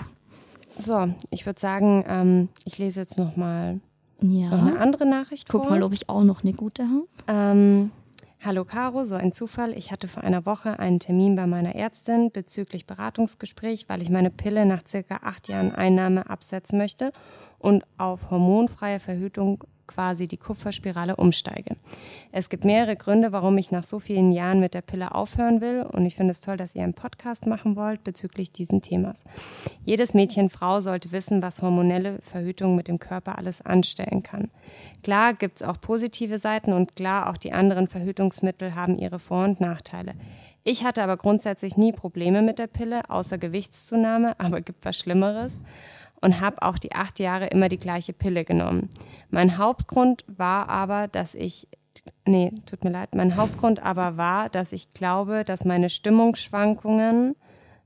So, ich würde sagen, ähm, ich lese jetzt nochmal ja. noch eine andere Nachricht. Guck vor. mal, ob ich auch noch eine gute habe. Ähm, Hallo Caro, so ein Zufall. Ich hatte vor einer Woche einen Termin bei meiner Ärztin bezüglich Beratungsgespräch, weil ich meine Pille nach circa acht Jahren Einnahme absetzen möchte und auf hormonfreie Verhütung quasi die Kupferspirale umsteige. Es gibt mehrere Gründe, warum ich nach so vielen Jahren mit der Pille aufhören will und ich finde es toll, dass ihr einen Podcast machen wollt bezüglich diesen Themas. Jedes Mädchen, Frau sollte wissen, was hormonelle Verhütung mit dem Körper alles anstellen kann. Klar gibt es auch positive Seiten und klar auch die anderen Verhütungsmittel haben ihre Vor- und Nachteile. Ich hatte aber grundsätzlich nie Probleme mit der Pille, außer Gewichtszunahme, aber gibt was Schlimmeres und habe auch die acht Jahre immer die gleiche Pille genommen. Mein Hauptgrund war aber, dass ich nee, tut mir leid, mein Hauptgrund aber war, dass ich glaube, dass meine Stimmungsschwankungen,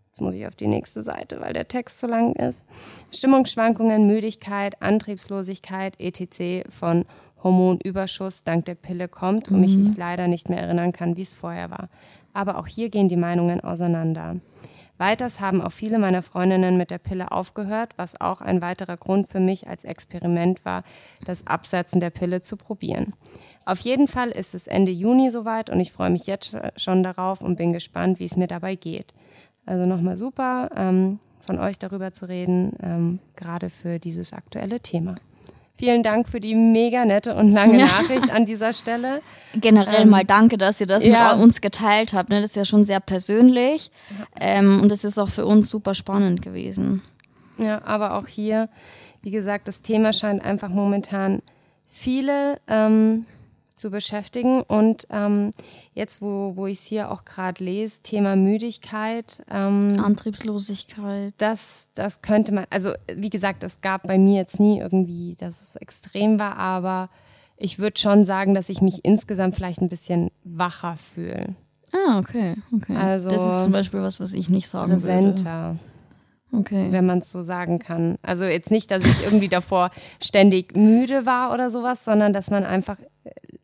jetzt muss ich auf die nächste Seite, weil der Text so lang ist, Stimmungsschwankungen, Müdigkeit, Antriebslosigkeit, etc. von Hormonüberschuss dank der Pille kommt und mhm. mich leider nicht mehr erinnern kann, wie es vorher war. Aber auch hier gehen die Meinungen auseinander. Weiters haben auch viele meiner Freundinnen mit der Pille aufgehört, was auch ein weiterer Grund für mich als Experiment war, das Absetzen der Pille zu probieren. Auf jeden Fall ist es Ende Juni soweit und ich freue mich jetzt schon darauf und bin gespannt, wie es mir dabei geht. Also nochmal super, ähm, von euch darüber zu reden, ähm, gerade für dieses aktuelle Thema. Vielen Dank für die mega nette und lange. Nachricht an dieser Stelle. Generell ähm, mal danke, dass ihr das ja. mit uns geteilt habt. Ne? Das ist ja schon sehr persönlich ähm, und das ist auch für uns super spannend gewesen. Ja, aber auch hier, wie gesagt, das Thema scheint einfach momentan viele ähm, zu beschäftigen. Und ähm, jetzt, wo, wo ich es hier auch gerade lese, Thema Müdigkeit. Ähm, Antriebslosigkeit. Das, das könnte man, also wie gesagt, es gab bei mir jetzt nie irgendwie, dass es extrem war, aber ich würde schon sagen, dass ich mich insgesamt vielleicht ein bisschen wacher fühle. Ah, okay, okay. Also, das ist zum Beispiel was, was ich nicht sagen präsenter. würde. Okay. Wenn man es so sagen kann. Also jetzt nicht, dass ich irgendwie davor ständig müde war oder sowas, sondern dass man einfach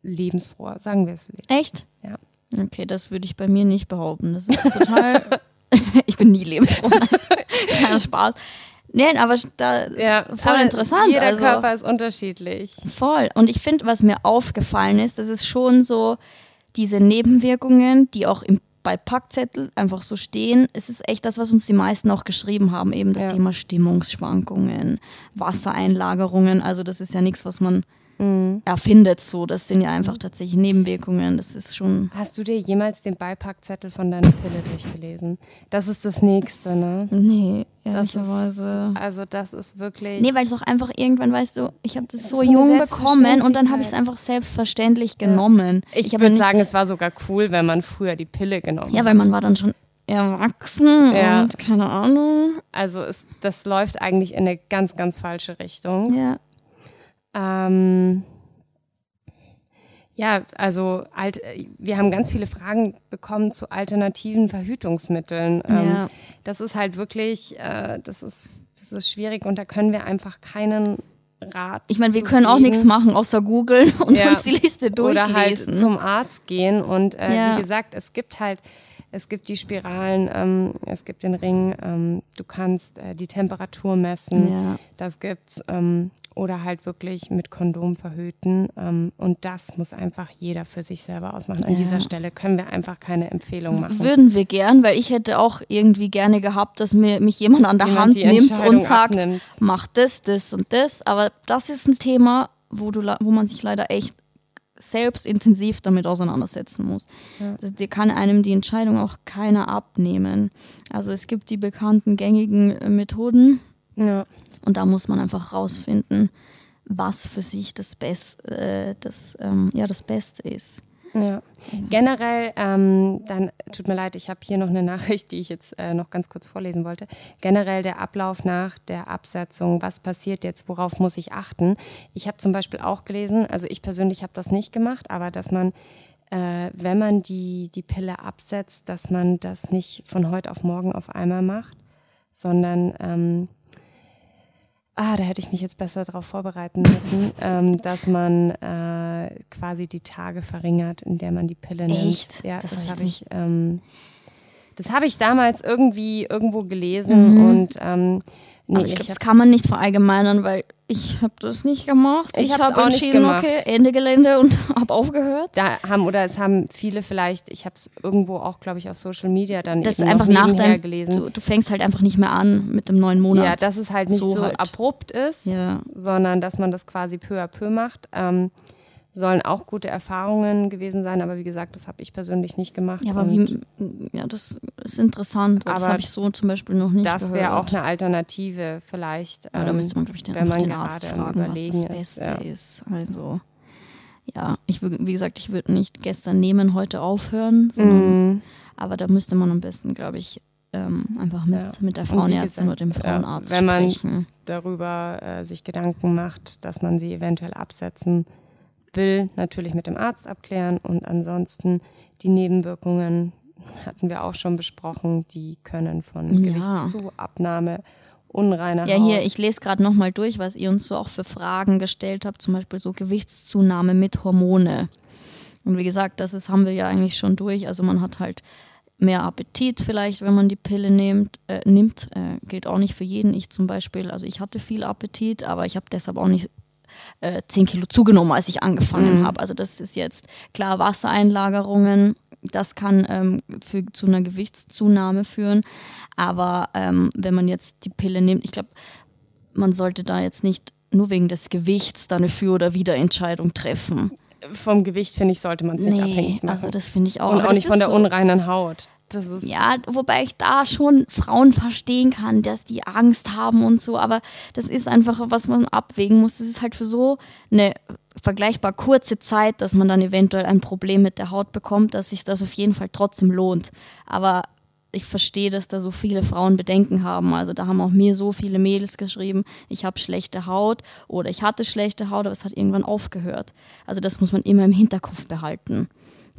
lebensfroh, sagen wir es. Echt? Ja. Okay, das würde ich bei mir nicht behaupten. Das ist total. ich bin nie lebensfroh. Kleiner Spaß. Nee, aber da ja, voll aber interessant. Jeder also, Körper ist unterschiedlich. Voll. Und ich finde, was mir aufgefallen ist, das ist schon so diese Nebenwirkungen, die auch im, bei Packzettel einfach so stehen. Es ist echt das, was uns die meisten auch geschrieben haben, eben das ja. Thema Stimmungsschwankungen, Wassereinlagerungen. Also das ist ja nichts, was man mhm. erfindet so. Das sind ja einfach tatsächlich Nebenwirkungen. Das ist schon. Hast du dir jemals den Beipackzettel von deiner Pille durchgelesen? Das ist das nächste, ne? Nee. Das ist, also das ist wirklich. Nee, weil es auch einfach irgendwann, weißt du, ich habe das, so jung bekommen und dann habe ich es einfach selbstverständlich genommen. Ja. Ich, ich würde sagen, es war sogar cool, wenn man früher die Pille genommen hat. Ja, weil man war dann schon erwachsen ja. und keine Ahnung. Also es, das läuft eigentlich in eine ganz, ganz falsche Richtung. Ja. Ähm, ja, also alt, wir haben ganz viele Fragen bekommen zu alternativen Verhütungsmitteln. Ähm, ja. Das ist halt wirklich, äh, das ist, das ist schwierig und da können wir einfach keinen Rat. Ich meine, wir können geben. auch nichts machen, außer googeln und ja. uns die Liste durchlesen. Oder halt zum Arzt gehen. Und äh, ja. wie gesagt, es gibt halt Es gibt die Spiralen, ähm, es gibt den Ring, ähm, du kannst äh, die Temperatur messen, ja. das gibt's. Ähm, oder halt wirklich mit Kondom verhüten. Ähm, und das muss einfach jeder für sich selber ausmachen. An ja. dieser Stelle können wir einfach keine Empfehlung machen. Würden wir gern, weil ich hätte auch irgendwie gerne gehabt, dass mir, mich jemand an der jemand Hand nimmt und sagt, abnimmt. mach das, das und das. Aber das ist ein Thema, wo, du, wo man sich leider echt selbst intensiv damit auseinandersetzen muss. Ja. Also, dir kann einem die Entscheidung auch keiner abnehmen. Also es gibt die bekannten gängigen äh, Methoden ja. und da muss man einfach rausfinden, was für sich das, Best, äh, das, ähm, ja, das Beste ist. Ja. Generell, ähm, dann tut mir leid, ich habe hier noch eine Nachricht, die ich jetzt äh, noch ganz kurz vorlesen wollte. Generell der Ablauf nach der Absetzung, was passiert jetzt, worauf muss ich achten? Ich habe zum Beispiel auch gelesen, also ich persönlich habe das nicht gemacht, aber dass man, äh, wenn man die, die Pille absetzt, dass man das nicht von heute auf morgen auf einmal macht, sondern ähm, ah, da hätte ich mich jetzt besser darauf vorbereiten müssen, ähm, dass man äh, quasi die Tage verringert, in der man die Pille nimmt. Echt? Ja, das, das habe ich. Ähm, das habe ich damals irgendwie irgendwo gelesen mhm. und ähm, Nee, aber ich glaube, das kann man nicht verallgemeinern, weil ich habe das nicht gemacht. Ich, ich habe entschieden, okay, Ende Gelände und habe aufgehört. Da haben oder es haben viele vielleicht, ich habe es irgendwo auch, glaube ich, auf Social Media dann das eben einfach nach deinem, gelesen. Du, du, fängst halt einfach nicht mehr an mit dem neuen Monat. Ja, dass es halt nicht so, so halt. abrupt ist, ja. sondern dass man das quasi peu à peu macht. Ähm, sollen auch gute Erfahrungen gewesen sein, aber wie gesagt, das habe ich persönlich nicht gemacht. Ja, aber wie, ja, das ist interessant, aber das habe ich so zum Beispiel noch nicht Das wäre auch eine Alternative vielleicht. Ja, da müsste man, glaube ich, den, wenn man den Arzt fragen, was das Beste ist. Ja. Also, ja, ich wie gesagt, ich würde nicht gestern nehmen, heute aufhören, sondern, mm. aber da müsste man am besten, glaube ich, ähm, einfach mit, ja. mit der Frauenärztin oder dem Frauenarzt ja, wenn man sprechen. darüber äh, sich Gedanken macht, dass man sie eventuell absetzen will natürlich mit dem Arzt abklären und ansonsten die Nebenwirkungen hatten wir auch schon besprochen, die können von ja. Gewichtszuabnahme, unreiner Ja, hier, ich lese gerade nochmal durch, was ihr uns so auch für Fragen gestellt habt, zum Beispiel so Gewichtszunahme mit Hormone. Und wie gesagt, das ist, haben wir ja eigentlich schon durch. Also man hat halt mehr Appetit vielleicht, wenn man die Pille nimmt. Äh, nimmt äh, gilt auch nicht für jeden. Ich zum Beispiel, also ich hatte viel Appetit, aber ich habe deshalb auch nicht äh, 10 Kilo zugenommen, als ich angefangen mhm. habe. Also das ist jetzt klar Wassereinlagerungen. Das kann ähm, für, zu einer Gewichtszunahme führen. Aber ähm, wenn man jetzt die Pille nimmt, ich glaube, man sollte da jetzt nicht nur wegen des Gewichts da eine Für- oder Wiederentscheidung treffen. Vom Gewicht, finde ich, sollte man es nicht nee, abhängig machen. Also das finde ich auch. Und auch nicht von der so. unreinen Haut ja, wobei ich da schon Frauen verstehen kann, dass die Angst haben und so, aber das ist einfach, was man abwägen muss. Das ist halt für so eine vergleichbar kurze Zeit, dass man dann eventuell ein Problem mit der Haut bekommt, dass sich das auf jeden Fall trotzdem lohnt. Aber ich verstehe, dass da so viele Frauen Bedenken haben. Also da haben auch mir so viele Mädels geschrieben, ich habe schlechte Haut oder ich hatte schlechte Haut, aber es hat irgendwann aufgehört. Also das muss man immer im Hinterkopf behalten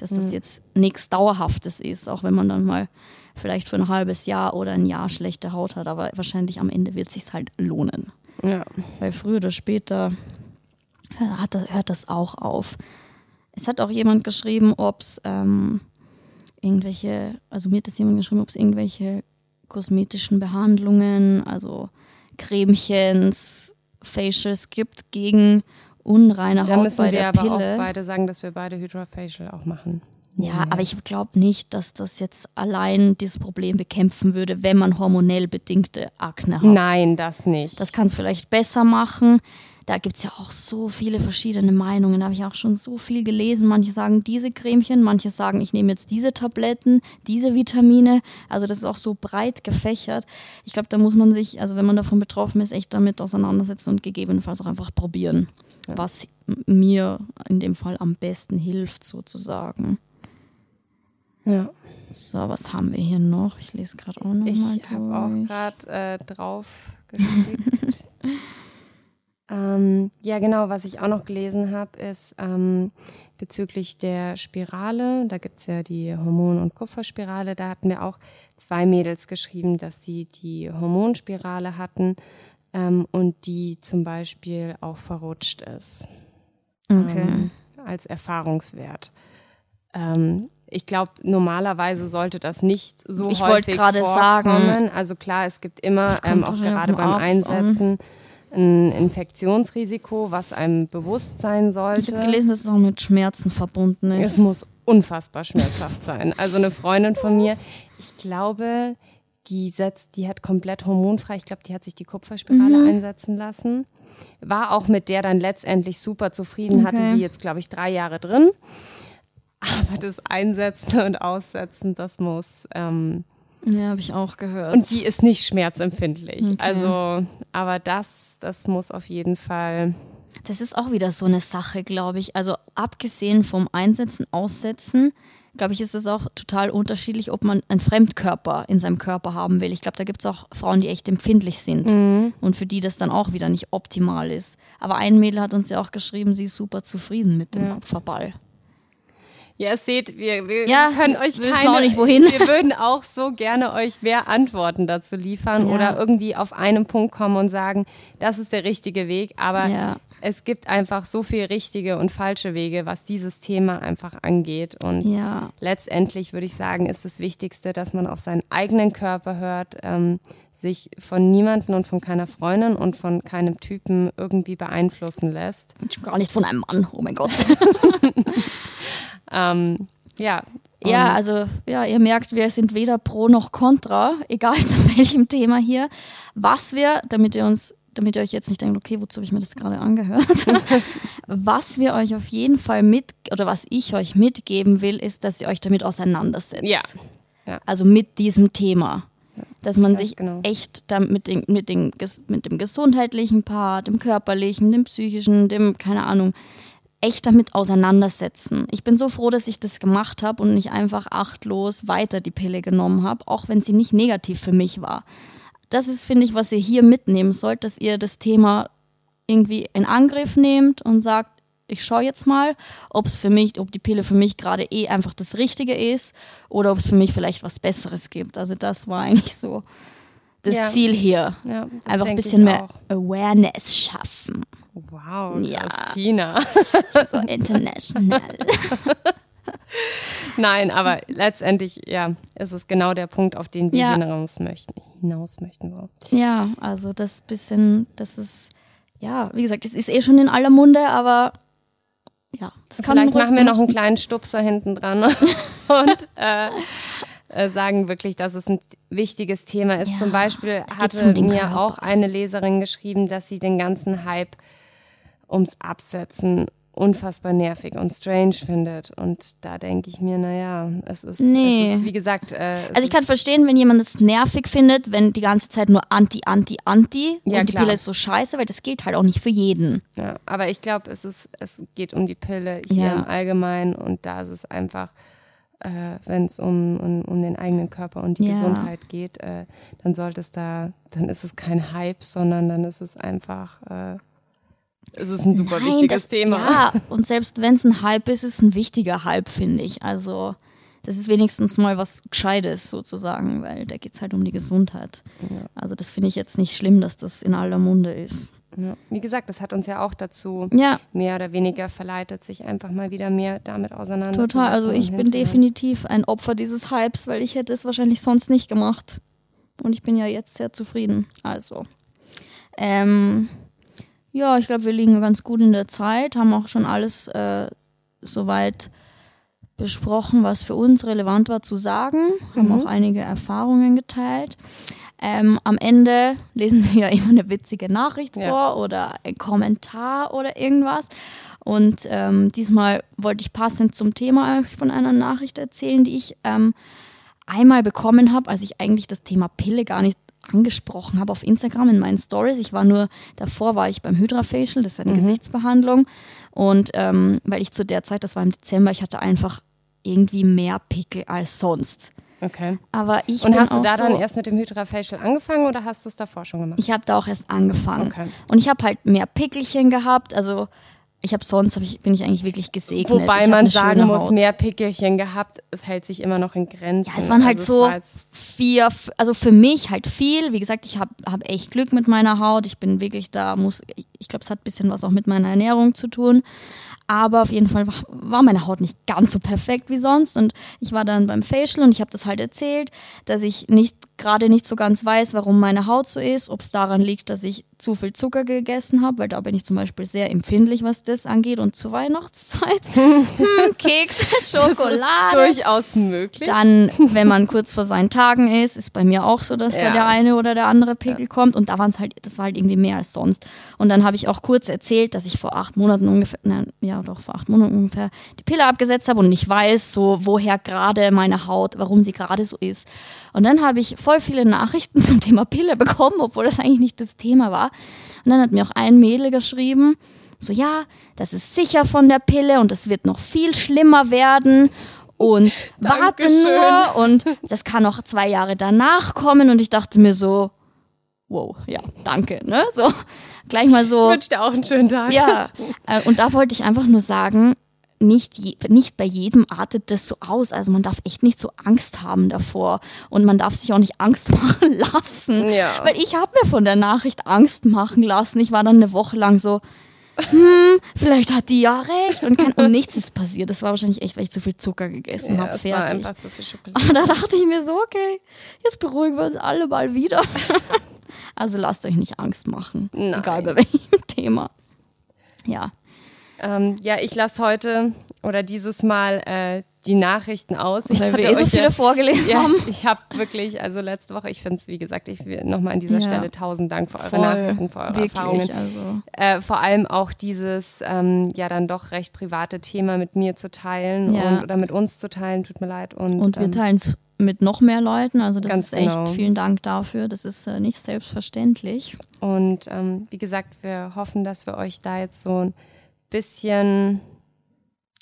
dass das mhm. jetzt nichts Dauerhaftes ist, auch wenn man dann mal vielleicht für ein halbes Jahr oder ein Jahr schlechte Haut hat, aber wahrscheinlich am Ende wird es sich halt lohnen. Ja. Weil früher oder später hört das, hört das auch auf. Es hat auch jemand geschrieben, ob es ähm, irgendwelche, also mir hat das jemand geschrieben, ob es irgendwelche kosmetischen Behandlungen, also Cremchens, Facials gibt gegen unreine Haut da müssen bei wir der aber Pille. auch beide sagen, dass wir beide Hydrofacial auch machen. Ja, aber ich glaube nicht, dass das jetzt allein dieses Problem bekämpfen würde, wenn man hormonell bedingte Akne hat. Nein, das nicht. Das kann es vielleicht besser machen. Da gibt es ja auch so viele verschiedene Meinungen. Da habe ich auch schon so viel gelesen. Manche sagen diese Cremchen, manche sagen, ich nehme jetzt diese Tabletten, diese Vitamine. Also das ist auch so breit gefächert. Ich glaube, da muss man sich, also wenn man davon betroffen ist, echt damit auseinandersetzen und gegebenenfalls auch einfach probieren was mir in dem Fall am besten hilft, sozusagen. Ja. So, was haben wir hier noch? Ich lese gerade auch noch ich mal Ich habe auch gerade äh, drauf geschickt. ähm, ja, genau, was ich auch noch gelesen habe, ist ähm, bezüglich der Spirale. Da gibt es ja die Hormon- und Kupferspirale. Da hatten wir auch zwei Mädels geschrieben, dass sie die Hormonspirale hatten ähm, und die zum Beispiel auch verrutscht ist. Okay. Ähm, als Erfahrungswert. Ähm, ich glaube, normalerweise sollte das nicht so ich häufig vorkommen. Sagen, also klar, es gibt immer, ähm, auch gerade beim Einsetzen, ein Infektionsrisiko, was einem bewusst sein sollte. Ich habe gelesen, dass es auch mit Schmerzen verbunden ist. Es muss unfassbar schmerzhaft sein. Also eine Freundin von mir, ich glaube, die setzt, die hat komplett hormonfrei, ich glaube, die hat sich die Kupferspirale mhm. einsetzen lassen. War auch mit der dann letztendlich super zufrieden, okay. hatte sie jetzt, glaube ich, drei Jahre drin. Aber das Einsetzen und Aussetzen, das muss. Ähm, ja, habe ich auch gehört. Und die ist nicht schmerzempfindlich. Okay. Also, aber das, das muss auf jeden Fall. Das ist auch wieder so eine Sache, glaube ich. Also abgesehen vom Einsetzen, Aussetzen, glaube ich, ist es auch total unterschiedlich, ob man einen Fremdkörper in seinem Körper haben will. Ich glaube, da gibt es auch Frauen, die echt empfindlich sind mhm. und für die das dann auch wieder nicht optimal ist. Aber ein Mädel hat uns ja auch geschrieben, sie ist super zufrieden mit dem ja. Kupferball. Ja, seht, wir, wir ja, können euch keine, auch nicht wohin. wir würden auch so gerne euch mehr Antworten dazu liefern ja. oder irgendwie auf einen Punkt kommen und sagen, das ist der richtige Weg, aber ja. Es gibt einfach so viel richtige und falsche Wege, was dieses Thema einfach angeht und ja. letztendlich würde ich sagen, ist das Wichtigste, dass man auf seinen eigenen Körper hört, ähm, sich von niemandem und von keiner Freundin und von keinem Typen irgendwie beeinflussen lässt. Gar nicht von einem Mann, oh mein Gott. Ähm, ja. Ja, also ja, ihr merkt, wir sind weder pro noch contra, egal zu welchem Thema hier. Was wir, damit ihr uns, damit ihr euch jetzt nicht denkt, okay, wozu habe ich mir das gerade angehört? was wir euch auf jeden Fall mit, oder was ich euch mitgeben will, ist, dass ihr euch damit auseinandersetzt. Ja. ja. Also mit diesem Thema. Dass man sich genau. echt damit mit, den, mit, den, mit dem gesundheitlichen Part, dem körperlichen, dem psychischen, dem, keine Ahnung, echt damit auseinandersetzen. Ich bin so froh, dass ich das gemacht habe und nicht einfach achtlos weiter die Pille genommen habe, auch wenn sie nicht negativ für mich war. Das ist, finde ich, was ihr hier mitnehmen sollt, dass ihr das Thema irgendwie in Angriff nehmt und sagt, ich schaue jetzt mal, ob es für mich, ob die Pille für mich gerade eh einfach das Richtige ist oder ob es für mich vielleicht was Besseres gibt. Also das war eigentlich so das ja. Ziel hier. Ja, einfach ein bisschen mehr Awareness schaffen. Wow, ja. Christina. so international. Nein, aber letztendlich, ja, ist es genau der Punkt, auf den wir ja. hinaus möchten. Hinaus möchten wir. Ja, also das bisschen, das ist, ja, wie gesagt, es ist eh schon in aller Munde, aber ja, das kann Vielleicht machen wir noch einen kleinen Stupser hinten dran und äh, äh, sagen wirklich, dass es ein wichtiges Thema ist. Ja, Zum Beispiel hatte um mir Körper. auch eine Leserin geschrieben, dass sie den ganzen Hype ums Absetzen unfassbar nervig und strange findet. Und da denke ich mir, naja, es ist, nee. es ist wie gesagt. Äh, also ich kann verstehen, wenn jemand es nervig findet, wenn die ganze Zeit nur Anti, Anti, Anti ja, und die klar. Pille ist so scheiße, weil das geht halt auch nicht für jeden. Ja, aber ich glaube, es ist, es geht um die Pille hier ja. im Allgemeinen und da ist es einfach. Äh, wenn es um, um, um, den eigenen Körper und die ja. Gesundheit geht, äh, dann sollte es da, dann ist es kein Hype, sondern dann ist es einfach äh, es ist ein super Nein, wichtiges das, Thema. Ja, und selbst wenn es ein Hype ist, ist es ein wichtiger Hype, finde ich. Also, das ist wenigstens mal was Gescheites sozusagen, weil da geht es halt um die Gesundheit. Ja. Also, das finde ich jetzt nicht schlimm, dass das in aller Munde ist. Ja. Wie gesagt, das hat uns ja auch dazu ja. mehr oder weniger verleitet, sich einfach mal wieder mehr damit auseinanderzusetzen. Total, also ich bin definitiv ein Opfer dieses Hypes, weil ich hätte es wahrscheinlich sonst nicht gemacht. Und ich bin ja jetzt sehr zufrieden. Also, ähm, ja, ich glaube, wir liegen ganz gut in der Zeit, haben auch schon alles äh, soweit besprochen, was für uns relevant war zu sagen, haben mhm. auch einige Erfahrungen geteilt. Ähm, am Ende lesen wir ja immer eine witzige Nachricht ja. vor oder ein Kommentar oder irgendwas. Und ähm, diesmal wollte ich passend zum Thema euch von einer Nachricht erzählen, die ich ähm, einmal bekommen habe, als ich eigentlich das Thema Pille gar nicht angesprochen habe auf Instagram in meinen Stories. Ich war nur, davor war ich beim Hydrafacial, das ist eine mhm. Gesichtsbehandlung. Und ähm, weil ich zu der Zeit, das war im Dezember, ich hatte einfach irgendwie mehr Pickel als sonst. Okay. Aber ich Und hast du da so, dann erst mit dem Hydrafacial angefangen oder hast du es davor schon gemacht? Ich habe da auch erst angefangen. Okay. Und ich habe halt mehr Pickelchen gehabt. Also ich habe sonst hab ich, bin ich eigentlich wirklich gesegnet. Wobei man sagen muss, Haut. mehr Pickelchen gehabt, es hält sich immer noch in Grenzen. Ja, es waren halt also so vier, also für mich halt viel. Wie gesagt, ich habe hab echt Glück mit meiner Haut. Ich bin wirklich da, muss, ich glaube, es hat ein bisschen was auch mit meiner Ernährung zu tun. Aber auf jeden Fall war meine Haut nicht ganz so perfekt wie sonst. Und ich war dann beim Facial und ich habe das halt erzählt, dass ich nicht gerade nicht so ganz weiß, warum meine Haut so ist, ob es daran liegt, dass ich zu viel Zucker gegessen habe, weil da bin ich zum Beispiel sehr empfindlich, was das angeht. Und zur Weihnachtszeit, hm, Kekse, Schokolade. Das ist durchaus möglich. Dann, wenn man kurz vor seinen Tagen ist, ist bei mir auch so, dass ja. da der eine oder der andere Pickel ja. kommt. Und da waren es halt, das war halt irgendwie mehr als sonst. Und dann habe ich auch kurz erzählt, dass ich vor acht Monaten ungefähr, nein, ja doch vor acht Monaten ungefähr die Pille abgesetzt habe und ich weiß so, woher gerade meine Haut, warum sie gerade so ist. Und dann habe ich voll viele Nachrichten zum Thema Pille bekommen, obwohl das eigentlich nicht das Thema war. Und dann hat mir auch ein Mädel geschrieben, so ja, das ist sicher von der Pille und es wird noch viel schlimmer werden und warte nur und das kann noch zwei Jahre danach kommen und ich dachte mir so, wow, ja, danke, ne, so gleich mal so. Ich wünsche dir auch einen schönen Tag. Ja, äh, und da wollte ich einfach nur sagen, nicht, je, nicht bei jedem artet das so aus. Also man darf echt nicht so Angst haben davor. Und man darf sich auch nicht Angst machen lassen. Ja. Weil ich habe mir von der Nachricht Angst machen lassen. Ich war dann eine Woche lang so, hm, vielleicht hat die ja recht. Und, kein, und nichts ist passiert. Das war wahrscheinlich echt, weil ich zu viel Zucker gegessen ja, habe. Fertig. War einfach zu viel Schokolade. Und da dachte ich mir so, okay, jetzt beruhigen wir uns alle mal wieder. also lasst euch nicht Angst machen. Nein. Egal bei welchem Thema. Ja. Ähm, ja, ich lasse heute oder dieses Mal äh, die Nachrichten aus. Ich wir eh so viele ja, vorgelesen ja. Ich habe wirklich, also letzte Woche, ich finde es, wie gesagt, ich will nochmal an dieser ja. Stelle tausend Dank für eure Voll, Nachrichten, für eure wirklich, Erfahrungen. Also. Äh, vor allem auch dieses, ähm, ja, dann doch recht private Thema mit mir zu teilen und, oder mit uns zu teilen, tut mir leid. Und, und wir ähm, teilen es mit noch mehr Leuten. Also das ist echt, genau. vielen Dank dafür. Das ist äh, nicht selbstverständlich. Und ähm, wie gesagt, wir hoffen, dass wir euch da jetzt so ein bisschen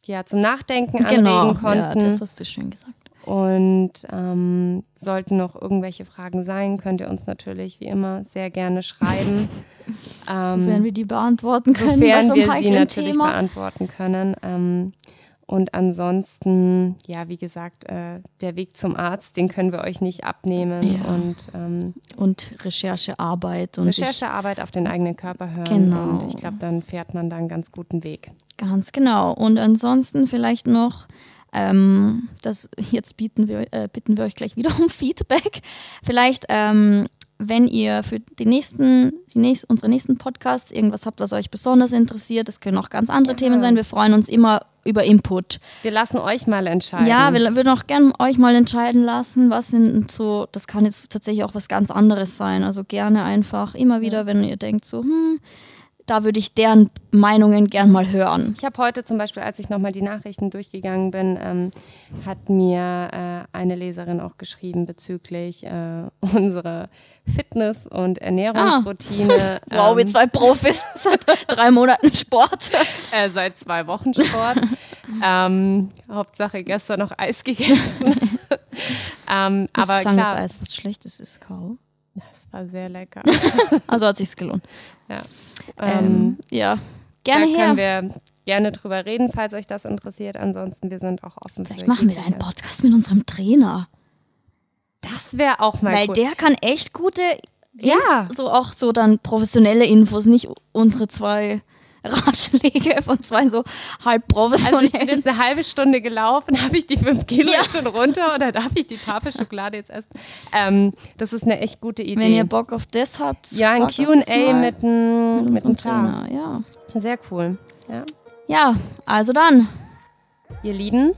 ja, zum Nachdenken genau, anregen konnten. Ja, das hast du schön gesagt. Und ähm, sollten noch irgendwelche Fragen sein, könnt ihr uns natürlich wie immer sehr gerne schreiben. ähm, sofern wir die beantworten können. Sofern wir sie natürlich Thema. beantworten können. Ähm, und ansonsten, ja, wie gesagt, äh, der Weg zum Arzt, den können wir euch nicht abnehmen. Ja. Und, ähm, und Recherchearbeit. Und Recherchearbeit auf den eigenen Körper hören. Genau. Und ich glaube, dann fährt man da einen ganz guten Weg. Ganz genau. Und ansonsten vielleicht noch, ähm, das jetzt bieten wir, äh, bitten wir euch gleich wieder um Feedback. Vielleicht ähm, wenn ihr für die nächsten, die nächsten, unsere nächsten Podcasts irgendwas habt, was euch besonders interessiert, das können auch ganz andere ja. Themen sein. Wir freuen uns immer über Input. Wir lassen euch mal entscheiden. Ja, wir würden auch gerne euch mal entscheiden lassen, was sind so, das kann jetzt tatsächlich auch was ganz anderes sein. Also gerne einfach immer wieder, wenn ihr denkt so, hm, da würde ich deren Meinungen gern mal hören. Ich habe heute zum Beispiel, als ich nochmal die Nachrichten durchgegangen bin, ähm, hat mir äh, eine Leserin auch geschrieben bezüglich äh, unserer Fitness- und Ernährungsroutine. Ah. wow, ähm, wir zwei Profis seit drei Monaten Sport. äh, seit zwei Wochen Sport. ähm, Hauptsache gestern noch Eis gegessen. ähm, aber klar, das Eis was Schlechtes ist, Kau. Das war sehr lecker. also hat sich's gelohnt. Ja. Ähm, ähm, ja. Gerne da her. können wir gerne drüber reden, falls euch das interessiert. Ansonsten, wir sind auch offen Vielleicht für machen wir einen Podcast mit unserem Trainer. Das wäre auch mal Weil gut. der kann echt gute, ja, so auch so dann professionelle Infos, nicht unsere zwei Ratschläge von zwei so halb professionellen. Also ich bin jetzt eine halbe Stunde gelaufen, habe ich die fünf Kilo ja. schon runter oder darf ich die Tafel Schokolade jetzt essen? Ähm, das ist eine echt gute Idee. Wenn ihr Bock auf das habt, ja, ein Q&A mit einem mit mit Trainer, ja. Sehr cool. Ja. ja, also dann. Ihr Lieben,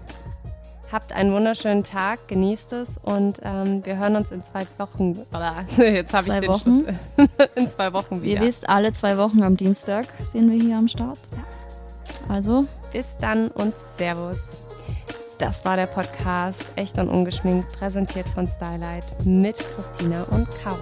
Habt einen wunderschönen Tag, genießt es und ähm, wir hören uns in zwei Wochen. Oder, jetzt habe ich den Wochen. Schluss. in zwei Wochen wieder. Ihr wisst, alle zwei Wochen am Dienstag sind wir hier am Start. Ja. Also. Bis dann und Servus. Das war der Podcast Echt und Ungeschminkt, präsentiert von Stylight mit Christina und Caro.